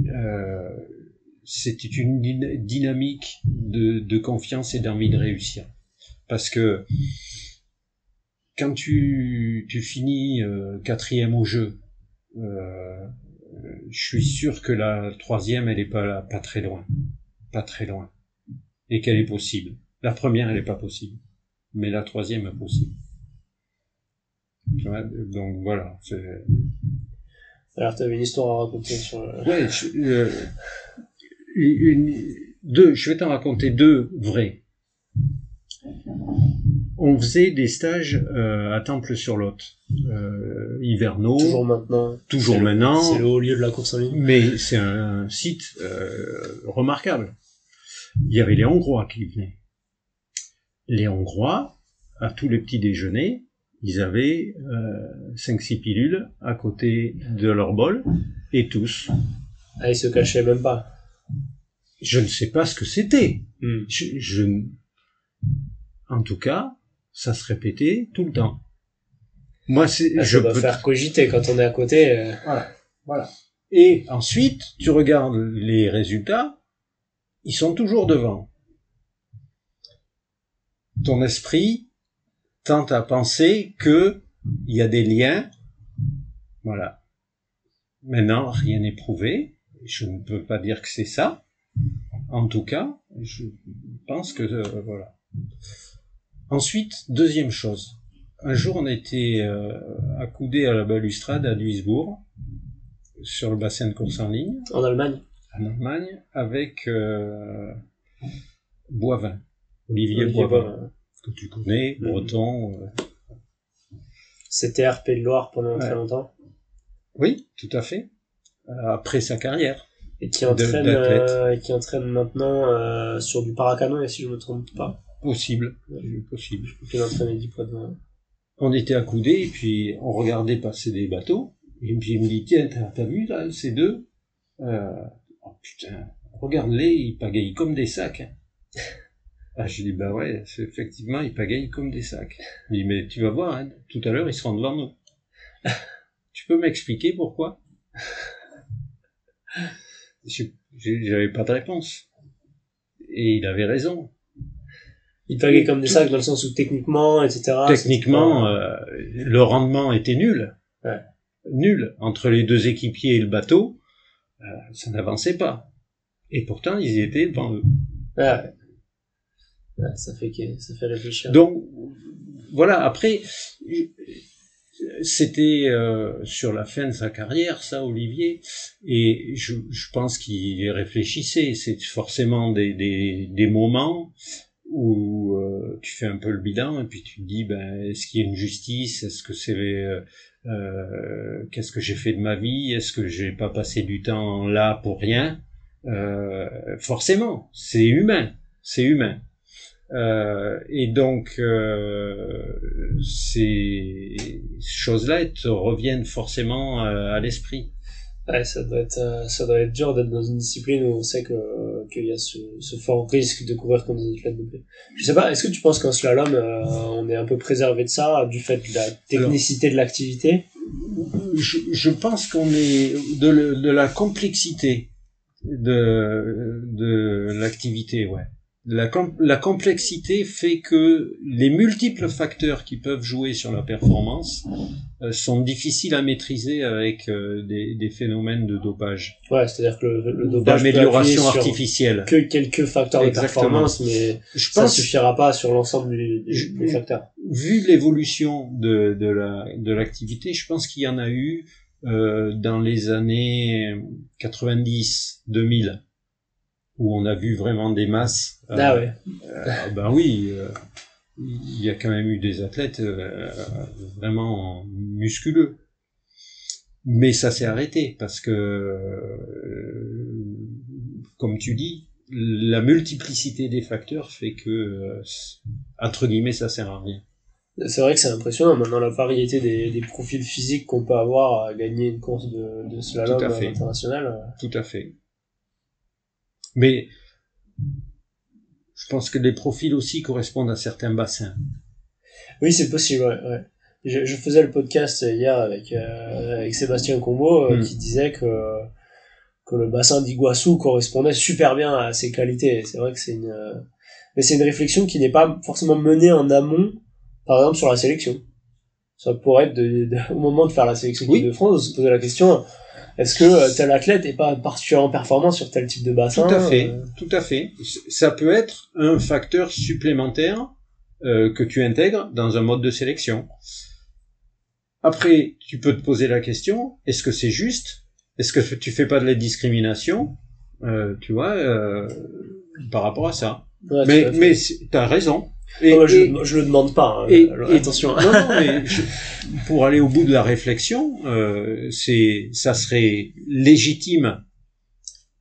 c'était une dynamique de, confiance et d'envie de réussir. Parce que quand tu, tu finis quatrième au jeu, je suis sûr que la troisième, elle est pas, pas très loin. Pas très loin. Et qu'elle est possible. La première, elle est pas possible. Mais la troisième est possible. Donc voilà. Alors, tu avais une histoire à raconter sur. Ouais, je, euh, une, deux. Je vais t'en raconter deux vrais. On faisait des stages euh, à Temple-sur-Lot, euh, hivernaux. Toujours maintenant. Toujours maintenant. C'est le haut lieu de la course en ligne. Mais c'est un, site euh, remarquable. Il y avait les Hongrois qui venaient. Les Hongrois, à tous les petits déjeuners, ils avaient euh, 5-6 pilules à côté de leur bol, et tous. Ah, ils se cachaient même pas. Je ne sais pas ce que c'était. Hmm. Je, En tout cas, ça se répétait tout le temps. Moi, c'est. Ah, je peux faire cogiter quand on est à côté. Euh. Voilà, voilà. Et ensuite, tu regardes les résultats, ils sont toujours devant. Ton esprit tente à penser que il y a des liens. Voilà. Maintenant, rien n'est prouvé. Je ne peux pas dire que c'est ça. En tout cas, je pense que euh, voilà. Ensuite, deuxième chose. Un jour, on était euh, accoudé à la balustrade à Duisbourg, sur le bassin de course en ligne. En Allemagne. En Allemagne, avec euh, Boivin, Olivier, Boivin que tu connais, breton. Euh. CTR Pays de Loire pendant très longtemps. Oui, tout à fait. après sa carrière. Et qui entraîne, qui entraîne maintenant sur du paracanon, si je me trompe pas. Possible, possible. Il entraînait 10 poids de on était accoudés et puis on regardait passer des bateaux. Et puis il me dit, tiens, t'as vu là, ces deux? Euh, Oh putain, regarde-les, ils pagayent comme des sacs. Hein. Ah, je dis, bah ouais, effectivement, ils pagayent comme des sacs. Il dit, mais tu vas voir, hein, tout à l'heure, ils seront devant nous. tu peux m'expliquer pourquoi? J'avais pas de réponse. Et il avait raison. Il pagaient comme des sacs dans le sens où techniquement, etc. Techniquement, euh, le rendement était nul. Ouais. Nul. Entre les deux équipiers et le bateau, euh, ça n'avançait pas. Et pourtant, ils y étaient devant eux. Ouais. ouais ça, fait ça fait réfléchir. Donc, voilà. Après, c'était euh, sur la fin de sa carrière, ça, Olivier, et je, je pense qu'il réfléchissait. C'est forcément des, des, des moments où euh, tu fais un peu le bilan et puis tu te dis ben est-ce qu'il y a une justice? Est-ce que c'est euh, euh, qu'est-ce que j'ai fait de ma vie? Est-ce que j'ai pas passé du temps là pour rien? Euh, forcément c'est humain c'est humain. Et donc ces choses-là te reviennent forcément à l'esprit Ouais, ça doit être, euh, ça doit être dur d'être dans une discipline où on sait que, qu'il y a ce, ce fort risque de courir comme des athlètes de paix. Je sais pas, est-ce que tu penses qu'en slalom, euh, on est un peu préservé de ça, du fait de la technicité de l'activité? Je, je pense qu'on est de, de la complexité de, de l'activité, ouais. La, la, complexité fait que les multiples facteurs qui peuvent jouer sur la performance sont difficiles à maîtriser avec euh, des, des, phénomènes de dopage. Ouais, c'est-à-dire que le, le dopage d'amélioration artificielle. Que quelques facteurs de performance, mais je ça pense, suffira pas sur l'ensemble des, des, facteurs. Vu l'évolution de, de, la, de l'activité, je pense qu'il y en a eu euh, dans les années 90, 2000 où on a vu vraiment des masses. Euh, ah ouais. Euh, ben oui, euh, il y a quand même eu des athlètes vraiment musculeux. Mais ça s'est arrêté parce que, comme tu dis, la multiplicité des facteurs fait que, entre guillemets, ça sert à rien. C'est vrai que c'est impressionnant maintenant la variété des, des profils physiques qu'on peut avoir à gagner une course de, de slalom Tout à fait. international. Tout à fait. Mais je pense que les profils aussi correspondent à certains bassins. Oui, c'est possible, ouais. Je, je, faisais le podcast hier avec, euh, avec Sébastien Combo euh, hmm. qui disait que, que le bassin d'Iguassou correspondait super bien à ses qualités. C'est vrai que c'est une, euh, mais c'est une réflexion qui n'est pas forcément menée en amont, par exemple sur la sélection. Ça pourrait être de, au moment de faire la sélection de France, de se poser la question, est-ce que euh, tel athlète est pas particulièrement performant sur tel type de bassin Tout à fait, euh tout à fait. Ça peut être un facteur supplémentaire euh, que tu intègres dans un mode de sélection. Après, tu peux te poser la question est-ce que c'est juste? Est-ce que tu fais pas de la discrimination? Euh, Tu vois, euh, par rapport à ça. mais mais t'as raison. Et, je, je le demande pas. Hein, et, attention. non, non, mais pour aller au bout de la réflexion, euh, c'est, ça serait légitime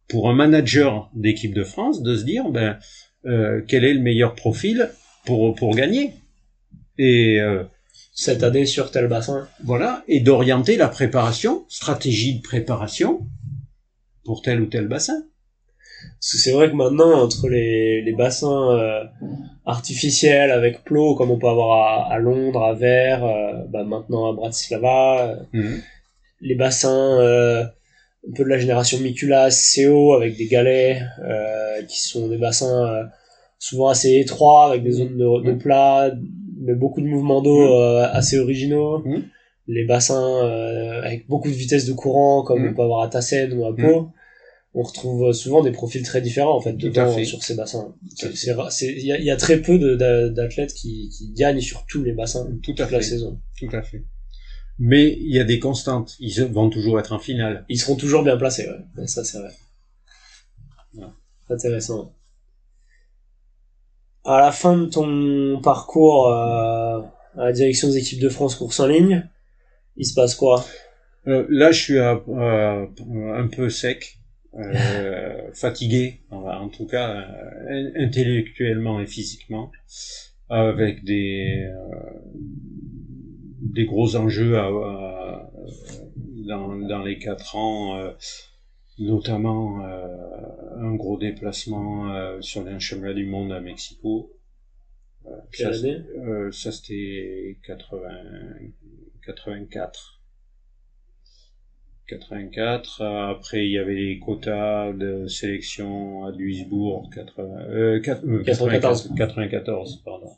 pour un manager d'équipe de France de se dire, ben, euh, quel est le meilleur profil pour pour gagner. Et euh, cette année sur tel bassin. Voilà, et d'orienter la préparation, stratégie de préparation pour tel ou tel bassin. Parce que c'est vrai que maintenant, entre les, les bassins euh, artificiels avec plot, comme on peut avoir à, Londres, à Vers, euh, bah maintenant à Bratislava, euh, mhm. les bassins un peu de la génération Micula, CO, avec des galets, qui sont des bassins souvent assez étroits, avec des zones de, de mhm. plat, mais beaucoup de mouvements d'eau mhm. assez originaux. Les bassins avec beaucoup de vitesse de courant, comme on peut avoir à Tassen ou à Pau on retrouve souvent des profils très différents en fait dedans sur ces bassins. Il y a, y a, très peu d'athlètes qui, qui gagnent sur tous les bassins toute la saison. Tout à fait. Mais il y a des constantes. Ils vont toujours être en finale. Ils seront toujours bien placés. Ouais. ça c'est vrai. Intéressant. À la fin de ton parcours euh, à la direction des équipes de France course en ligne. Il se passe quoi? Euh, Là, je suis un peu sec, euh, fatigué, en tout cas intellectuellement et physiquement, avec des des gros enjeux à, dans, dans les quatre ans, euh, notamment euh, un gros déplacement euh, sur les championnats du monde à Mexico. Quelle ça, année? Ça c'était 80, 84. 84. Après, il y avait les quotas de sélection à Duisbourg, 80, 94. 94, pardon.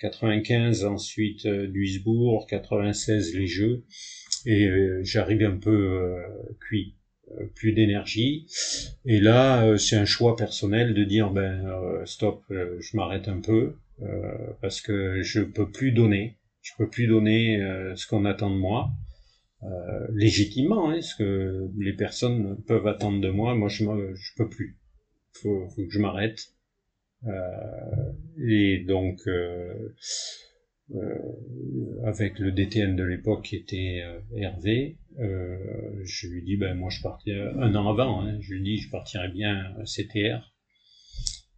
95, ensuite Duisbourg, 96 les Jeux et euh, j'arrive un peu euh, cuit euh, plus d'énergie. Et là, c'est un choix personnel de dire ben stop, je m'arrête un peu parce que je peux plus donner, je peux plus donner ce qu'on attend de moi. Légitimement, hein, ce que les personnes peuvent attendre de moi, moi je je peux plus. Faut, faut que je m'arrête. et donc euh, avec le DTN de l'époque qui était euh, Hervé, euh, je lui dis ben moi je partirais un an avant, hein, je lui dis je partirais bien CTR.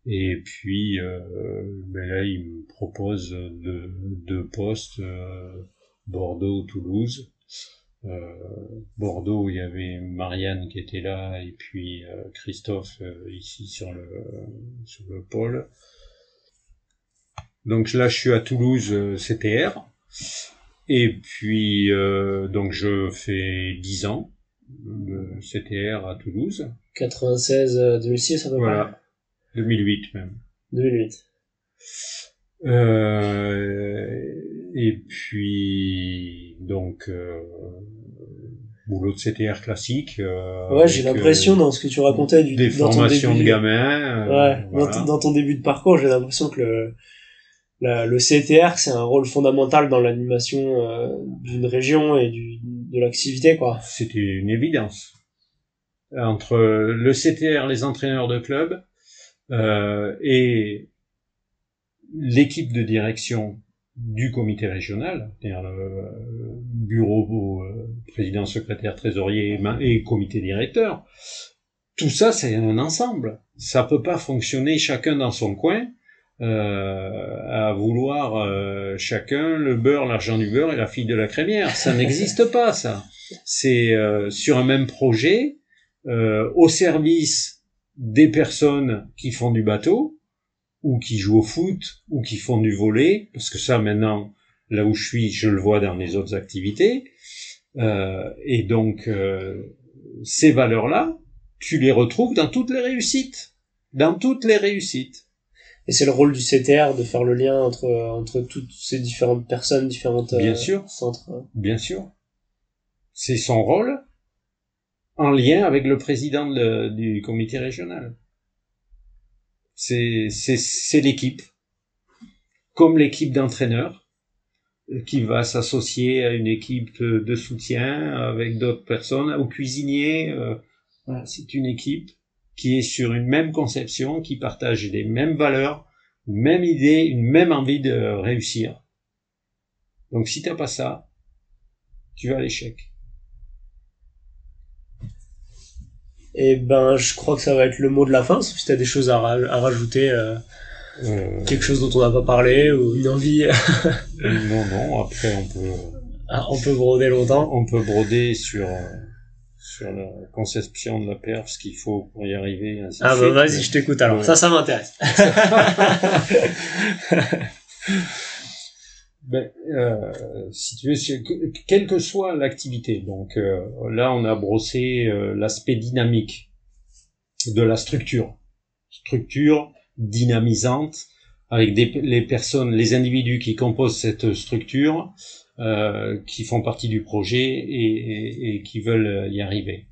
Et puis ben là il me propose deux de postes Bordeaux, Toulouse. Bordeaux, il y avait Marianne qui était là et puis Christophe ici sur le sur le pôle. Donc là, je suis à Toulouse euh, CTR. Et puis, euh, donc je fais 10 ans de CTR à Toulouse. 96, 2006 à peu voilà. 2008 même. 2008. Euh, et puis, donc, euh, boulot de CTR classique. Euh, ouais, j'ai l'impression dans ce que tu racontais du des dans formations de gamins. ouais, dans, dans, ton début de parcours, j'ai l'impression que le, le CTR, c'est un rôle fondamental dans l'animation euh, d'une région et du, de l'activité, quoi. C'était une évidence. Entre le CTR, les entraîneurs de club, euh, et l'équipe de direction du comité régional, c'est-à-dire le bureau, euh, président, secrétaire, trésorier et comité directeur, tout ça, c'est un ensemble. Ça peut pas fonctionner chacun dans son coin euh, à vouloir euh, chacun le beurre, l'argent du beurre et la fille de la crémière. Ça n'existe pas, ça. C'est euh, sur un même projet, au service des personnes qui font du bateau, ou qui jouent au foot, ou qui font du volet, parce que ça maintenant, là où je suis, je le vois dans les autres activités. et donc, ces valeurs-là, tu les retrouves dans toutes les réussites. Dans toutes les réussites. Et c'est le rôle du CTR de faire le lien entre, entre toutes ces différentes personnes, différentes Bien euh, sûr. centres. Bien sûr. C'est son rôle en lien avec le président du comité régional. C'est, l'équipe. Comme l'équipe d'entraîneurs euh, qui va s'associer à une équipe de, soutien avec d'autres personnes, au cuisinier. Euh, c'est une équipe qui est sur une même conception, qui partage les mêmes valeurs, une même idée, une même envie de réussir. Donc si t'as pas ça, tu vas à l'échec. Et eh ben, je crois que ça va être le mot de la fin, sauf si t'as des choses à, rajouter, euh, euh, quelque chose dont on n'a pas parlé, ou une envie. non, non, après on peut... Ah, on peut broder longtemps. On peut broder sur sur la conception de la perf, ce qu'il faut pour y arriver. ah bah vas-y, je t'écoute alors. Ça, ça m'intéresse. ben, euh, si tu veux, quelle que soit l'activité, donc euh, là on a brossé euh, l'aspect dynamique de la structure, structure dynamisante avec des, les personnes, les individus qui composent cette structure, euh, qui font partie du projet et, et, qui veulent y arriver.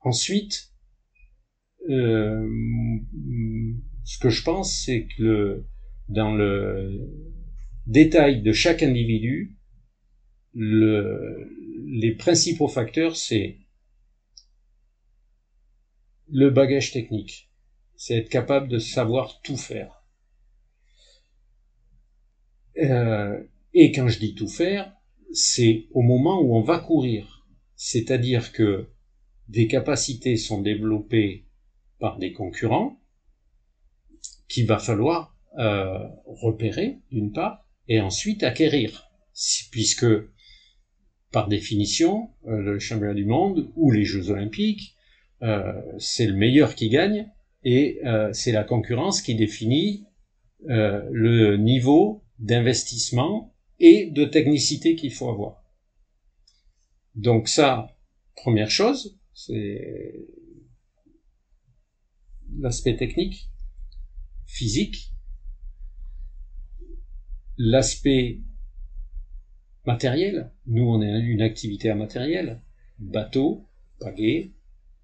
Ensuite, euh, ce que je pense, c'est que le, dans le détail de chaque individu, le, les principaux facteurs, c'est le bagage technique. C'est être capable de savoir tout faire. Euh, Et quand je dis tout faire, c'est au moment où on va courir. C'est-à-dire que des capacités sont développées par des concurrents qu'il va falloir euh, repérer d'une part et ensuite acquérir, puisque par définition euh, le championnat du monde ou les Jeux olympiques euh, c'est le meilleur qui gagne et c'est la concurrence qui définit le niveau d'investissement et de technicité qu'il faut avoir. Donc ça, première chose, c'est l'aspect technique, physique, l'aspect matériel. Nous, on est une activité immatérielle. Bateau, pagaie,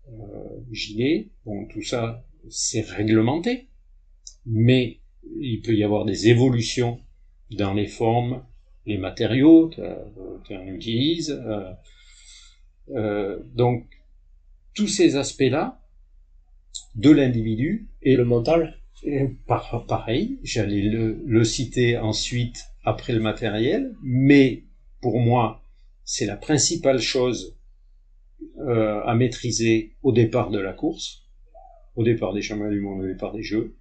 euh, gilet, bon, tout ça, c'est réglementé. Mais il peut y avoir des évolutions dans les formes, les matériaux qu'on utilise. Euh, euh, donc, tous ces aspects-là de l'individu et le mental. Par, pareil, j'allais le, citer ensuite après le matériel, mais pour moi, c'est la principale chose euh, à maîtriser au départ de la course, au départ des championnats du monde, au départ des Jeux.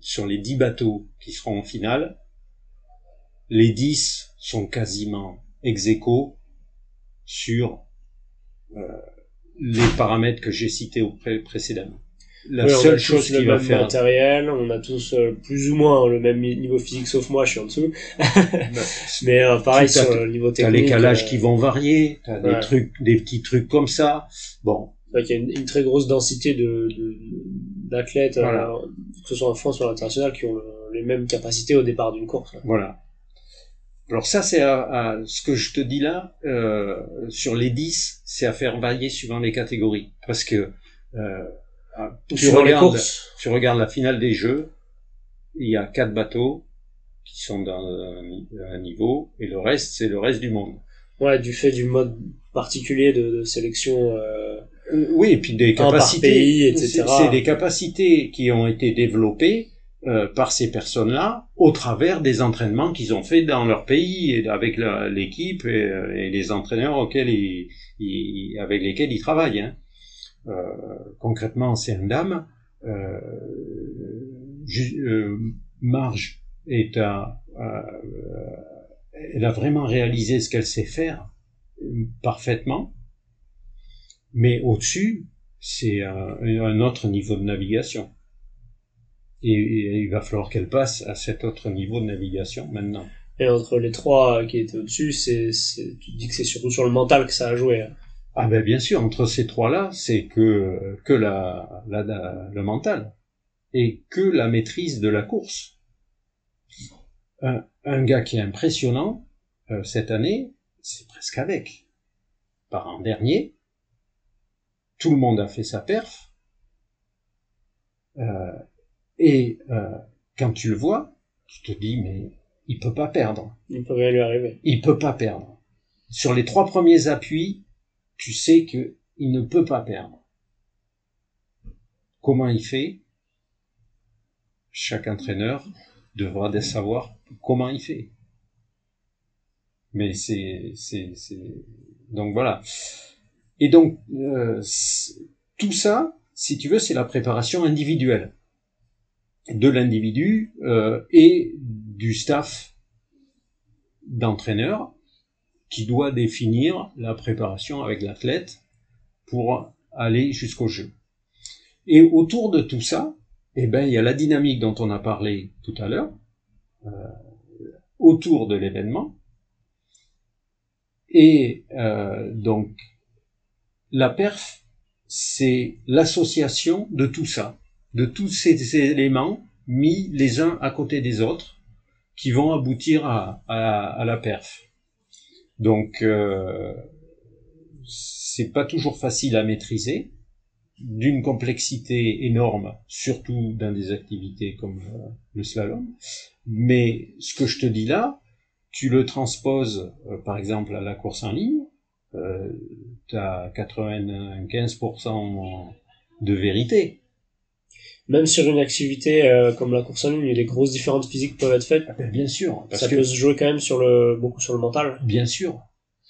Sur les 10 bateaux qui seront en finale, les 10 sont quasiment ex sur euh, les paramètres que j'ai cités précédemment. La seule chose qui va faire matériel, on a tous euh, plus ou moins le même niveau physique, sauf moi, je suis en dessous. Mais euh, pareil sur le niveau technique. T'as les calages qui vont varier, t'as des trucs, des petits trucs comme ça. Bon. Il y a une, très grosse densité de d'athlètes, que ce soit en France ou à l'international, qui ont les mêmes capacités au départ d'une course. Voilà. Alors ça, c'est à, ce que je te dis là, euh, sur les 10, c'est à faire varier suivant les catégories. Parce que euh, tu, regardes, tu regardes la finale des Jeux, il y a quatre bateaux qui sont dans un, niveau, et le reste, c'est le reste du monde. Ouais, du fait du mode particulier de, sélection. Euh, oui, et puis des capacités. C'est des capacités qui ont été développées euh, par ces personnes-là au travers des entraînements qu'ils ont fait dans leur pays et avec l'équipe et, et, les entraîneurs auxquels ils, avec lesquels ils travaillent. Hein. Euh, concrètement, c'est un dame. Euh, euh, Marge est à, elle a vraiment réalisé ce qu'elle sait faire parfaitement, mais au-dessus, c'est un, autre niveau de navigation. Et, il va falloir qu'elle passe à cet autre niveau de navigation maintenant. Et entre les trois qui étaient au-dessus, c'est, tu dis que c'est surtout sur le mental que ça a joué. Hein. Ah ben bien sûr, entre ces trois-là, c'est que que la, la, le mental et que la maîtrise de la course. Un, un gars qui est impressionnant euh, cette année, c'est presque avec. Par an dernier, tout le monde a fait sa perf. Euh, et euh, quand tu le vois, tu te dis mais il peut pas perdre. Il peut rien lui arriver. Il peut pas perdre. Sur les trois premiers appuis, tu sais que il ne peut pas perdre. Comment il fait? Chaque entraîneur devra savoir comment il fait. Mais c'est c'est donc voilà. Et donc euh, tout ça, si tu veux, c'est la préparation individuelle de l'individu euh, et du staff d'entraîneur qui doit définir la préparation avec l'athlète pour aller jusqu'au jeu. Et autour de tout ça, eh ben, il y a la dynamique dont on a parlé tout à l'heure, euh, autour de l'événement. Et euh, donc, la perf, c'est l'association de tout ça de tous ces éléments mis les uns à côté des autres qui vont aboutir à, à, la perf. Donc euh, c'est pas toujours facile à maîtriser, d'une complexité énorme, surtout dans des activités comme euh, le slalom. Mais ce que je te dis là, tu le transposes euh, par exemple à la course en ligne, euh, tu as 95% de vérité. Même sur une activité euh, comme la course en ligne, les grosses différences physiques peuvent être faites. Ah ben, bien sûr. Parce ça peut se jouer quand même sur le, beaucoup sur le mental. Bien sûr.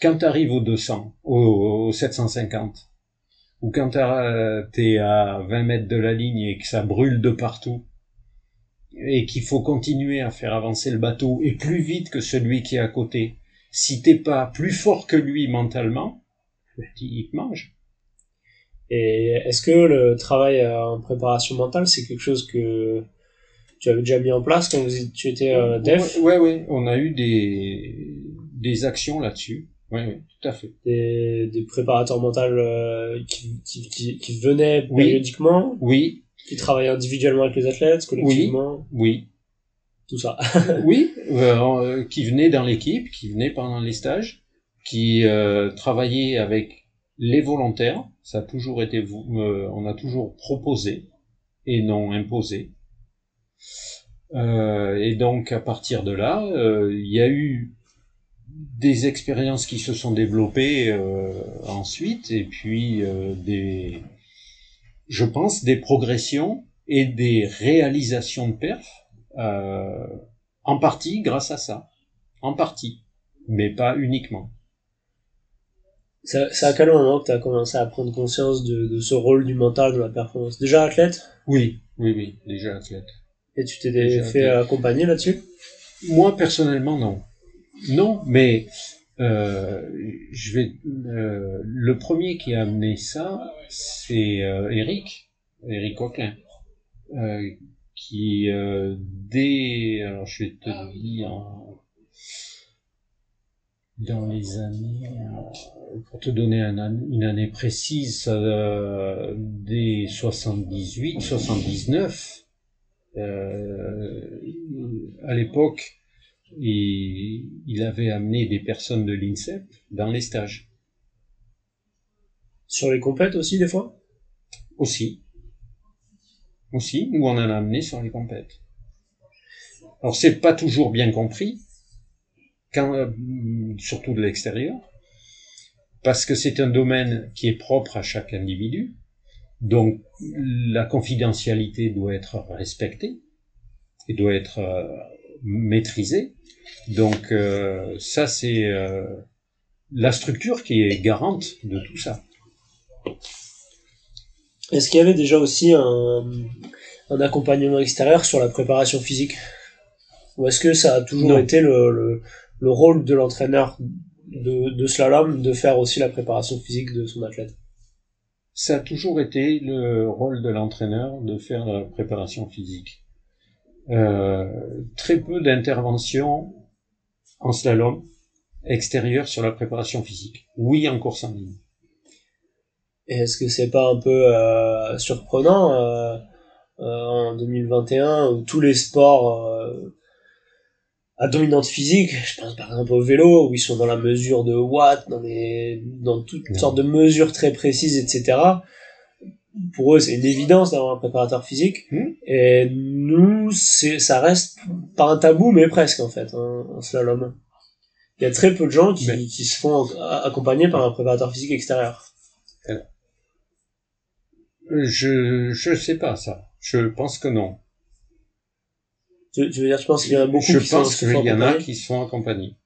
Quand tu arrives au 200, au, 750, ou quand t'es à 20 mètres de la ligne et que ça brûle de partout, et qu'il faut continuer à faire avancer le bateau et plus vite que celui qui est à côté, si t'es pas plus fort que lui mentalement, ben, il te mange. Et est-ce que le travail en préparation mentale, c'est quelque chose que tu avais déjà mis en place quand tu étais euh, def? Ouais, ouais, on a eu des, des actions là-dessus. Oui, oui, tout à fait. Des, des préparateurs mentaux euh, qui, qui, qui, qui, venaient périodiquement? Oui. Qui travaillaient individuellement avec les athlètes, collectivement? Oui. oui. Tout ça. oui, euh, qui venaient dans l'équipe, qui venaient pendant les stages, qui euh, travaillaient avec les volontaires, ça a toujours été, euh, on a toujours proposé et non imposé. Euh, et donc à partir de là, euh, il y a eu des expériences qui se sont développées ensuite, et puis des, je pense, des progressions et des réalisations de perf, en partie grâce à ça, en partie, mais pas uniquement. C'est à quel moment que tu as commencé à prendre conscience de, de, ce rôle du mental de la performance Déjà athlète? Oui, oui, oui, déjà athlète. Et tu t'es fait accompagner là-dessus? Moi, personnellement, non. Non, mais euh, je vais. Euh, le premier qui a amené ça, c'est euh, Eric, Eric Coquelin, qui dès. Alors, je vais te dire dans les années, euh, pour te donner une année précise, euh, dès 78, 79, euh, à l'époque, il, il, avait amené des personnes de l'INSEP dans les stages. Sur les compètes aussi, des fois? Aussi. Aussi, nous on en a amené sur les compètes. Alors c'est pas toujours bien compris, euh, surtout de l'extérieur, parce que c'est un domaine qui est propre à chaque individu, donc la confidentialité doit être respectée et doit être euh, maîtrisée. Donc euh, ça c'est la structure qui est garante de tout ça. Est-ce qu'il y avait déjà aussi un, un, accompagnement extérieur sur la préparation physique? Ou est-ce que ça a toujours été le, le rôle de l'entraîneur de, de slalom de faire aussi la préparation physique de son athlète Ça a toujours été le rôle de l'entraîneur de faire la préparation physique. Euh, très peu d'interventions en slalom extérieur sur la préparation physique. Oui, en course en ligne. Est-ce que c'est pas un peu euh, surprenant euh, euh en 2021 où tous les sports euh, à dominante physique, je pense par exemple au vélo, où ils sont dans la mesure de watts, dans, les, dans toutes sortes de mesures très précises, etc. Pour eux, c'est une évidence d'avoir un préparateur physique. Hmm. Et nous, ça reste pas un tabou, mais presque en fait, en slalom. Il y a très peu de gens qui, qui se font accompagner par un préparateur physique extérieur. Je, je sais pas ça. Je pense que non. Tu, veux dire, tu penses qu'il y en a beaucoup je qui pense qu'il y en a qui sont accompagnés.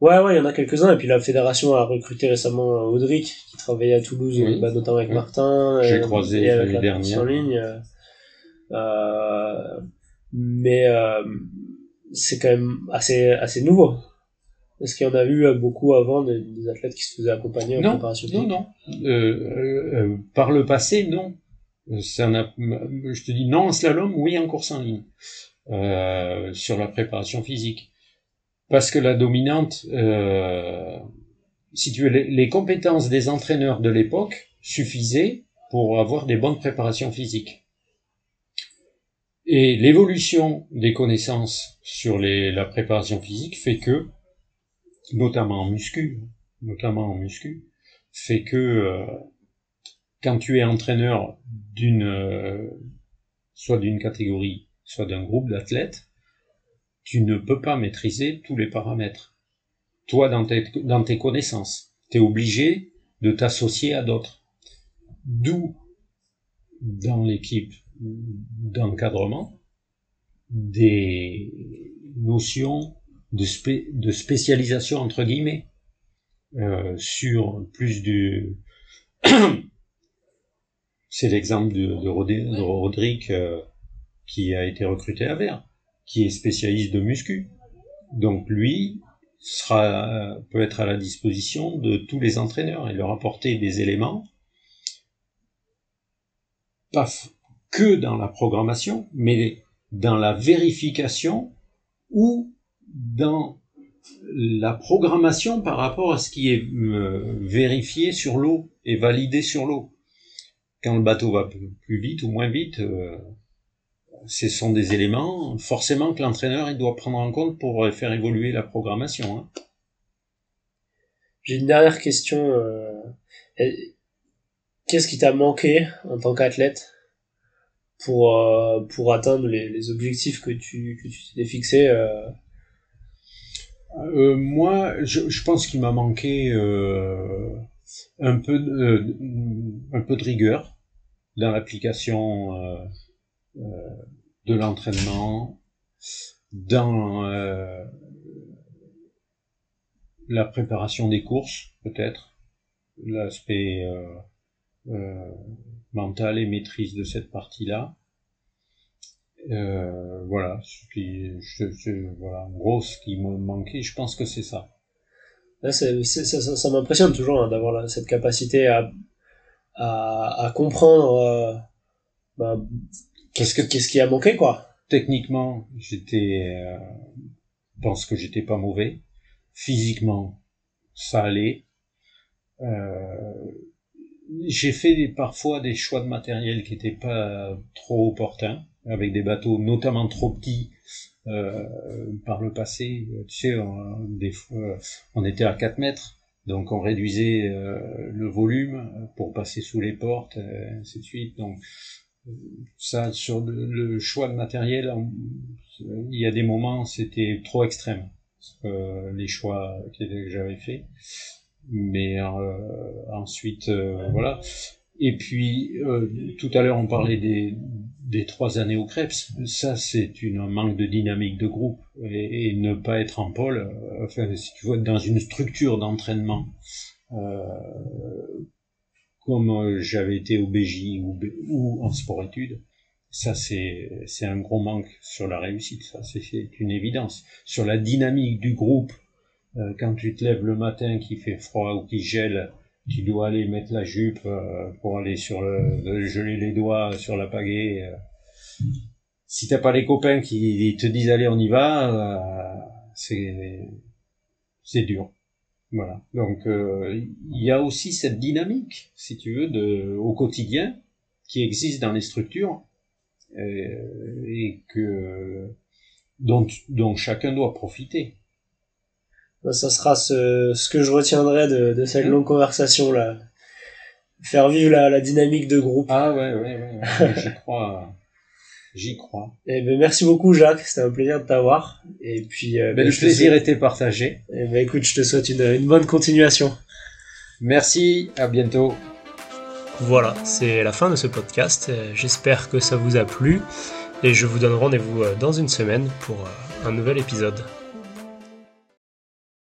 Ouais, ouais, il y en a quelques-uns. Et puis la fédération a recruté récemment euh, Audric, qui travaillait à Toulouse, bah, notamment avec Martin. J'ai croisé et avec la en ligne. Euh, euh, mais euh, c'est quand même assez, assez nouveau. Est-ce qu'il y en a eu beaucoup avant des, des athlètes qui se faisaient accompagner en préparation Non, non. Euh, par le passé, non. Ça je te dis non en slalom, oui en course en ligne. Euh, sur la préparation physique. Parce que la dominante, euh, si tu veux, les, compétences des entraîneurs de l'époque suffisaient pour avoir des bonnes préparations physiques. Et l'évolution des connaissances sur la préparation physique fait que, notamment en muscu, notamment en muscu, fait que euh, quand tu es entraîneur d'une, euh, soit d'une catégorie soit d'un groupe d'athlètes, tu ne peux pas maîtriser tous les paramètres. Toi, dans tes, dans tes connaissances, tu es obligé de t'associer à d'autres. D'où, dans l'équipe d'encadrement, des notions de, de spécialisation entre guillemets euh, sur plus du c'est l'exemple de, de, Roderick euh, qui a été recruté à Vert, qui est spécialiste de muscu. Donc lui sera peut être à la disposition de tous les entraîneurs et leur apporter des éléments pas que dans la programmation, mais dans la vérification ou dans la programmation par rapport à ce qui est euh, vérifié sur l'eau et validé sur l'eau. Quand le bateau va plus vite ou moins vite, euh, ce sont des éléments forcément que l'entraîneur il doit prendre en compte pour faire évoluer la programmation. Hein. J'ai une dernière question. Euh, qu'est-ce qui t'a manqué en tant qu'athlète pour pour atteindre les, les, objectifs que tu que tu t'es fixés euh, moi, je, je pense qu'il m'a manqué euh, un peu de, euh, un peu de rigueur dans l'application euh, euh, de l'entraînement, dans la préparation des courses, peut-être l'aspect mental et maîtrise de cette partie-là. Euh, voilà, ce qui, voilà, gros, ce qui me manquait, je pense que c'est ça. ça, m'impressionne toujours hein, d'avoir cette capacité à, à, comprendre euh, bah, qu'est-ce que qu'est-ce qui a manqué quoi? Techniquement, j'étais, euh, pense que j'étais pas mauvais. Physiquement, ça allait. Euh, j'ai fait parfois des choix de matériel qui étaient pas trop opportuns avec des bateaux notamment trop petits euh, par le passé. Tu sais, on, des fois, on était à 4 mètres, donc on réduisait euh, le volume pour passer sous les portes, euh, ainsi de suite. Donc ça, sur le, choix de matériel, il y a des moments c'était trop extrême les choix que j'avais fait. Mais ensuite, voilà. Et puis, tout à l'heure, on parlait des, trois années au Krebs, ça c'est un manque de dynamique de groupe et, ne pas être en pôle, euh, enfin si tu vois dans une structure d'entraînement euh, comme euh, j'avais été au BJ ou, en sport-études, ça c'est un gros manque sur la réussite, ça c'est une évidence. Sur la dynamique du groupe, quand tu te lèves le matin qui fait froid ou qui gèle, tu dois aller mettre la jupe euh, pour aller sur le, geler les doigts sur la pagaie. Euh. Si t'as pas les copains qui te disent allez on y va, euh, c'est c'est dur. Voilà. Donc il y a aussi cette dynamique, si tu veux, de au quotidien qui existe dans les structures et que dont, dont chacun doit profiter. Bah, ça sera ce, ce que je retiendrai de, de cette longue conversation là. Faire vivre la, la dynamique de groupe. Ah ouais, ouais, ouais, j'y crois. J'y crois. Et eh ben merci beaucoup Jacques, c'était un plaisir de t'avoir. Et puis euh, ben, le plaisir était partagé. Et eh ben écoute, je te souhaite une, une bonne continuation. Merci, à bientôt. Voilà, c'est la fin de ce podcast. J'espère que ça vous a plu et je vous donne rendez-vous euh, dans une semaine pour euh, un nouvel épisode.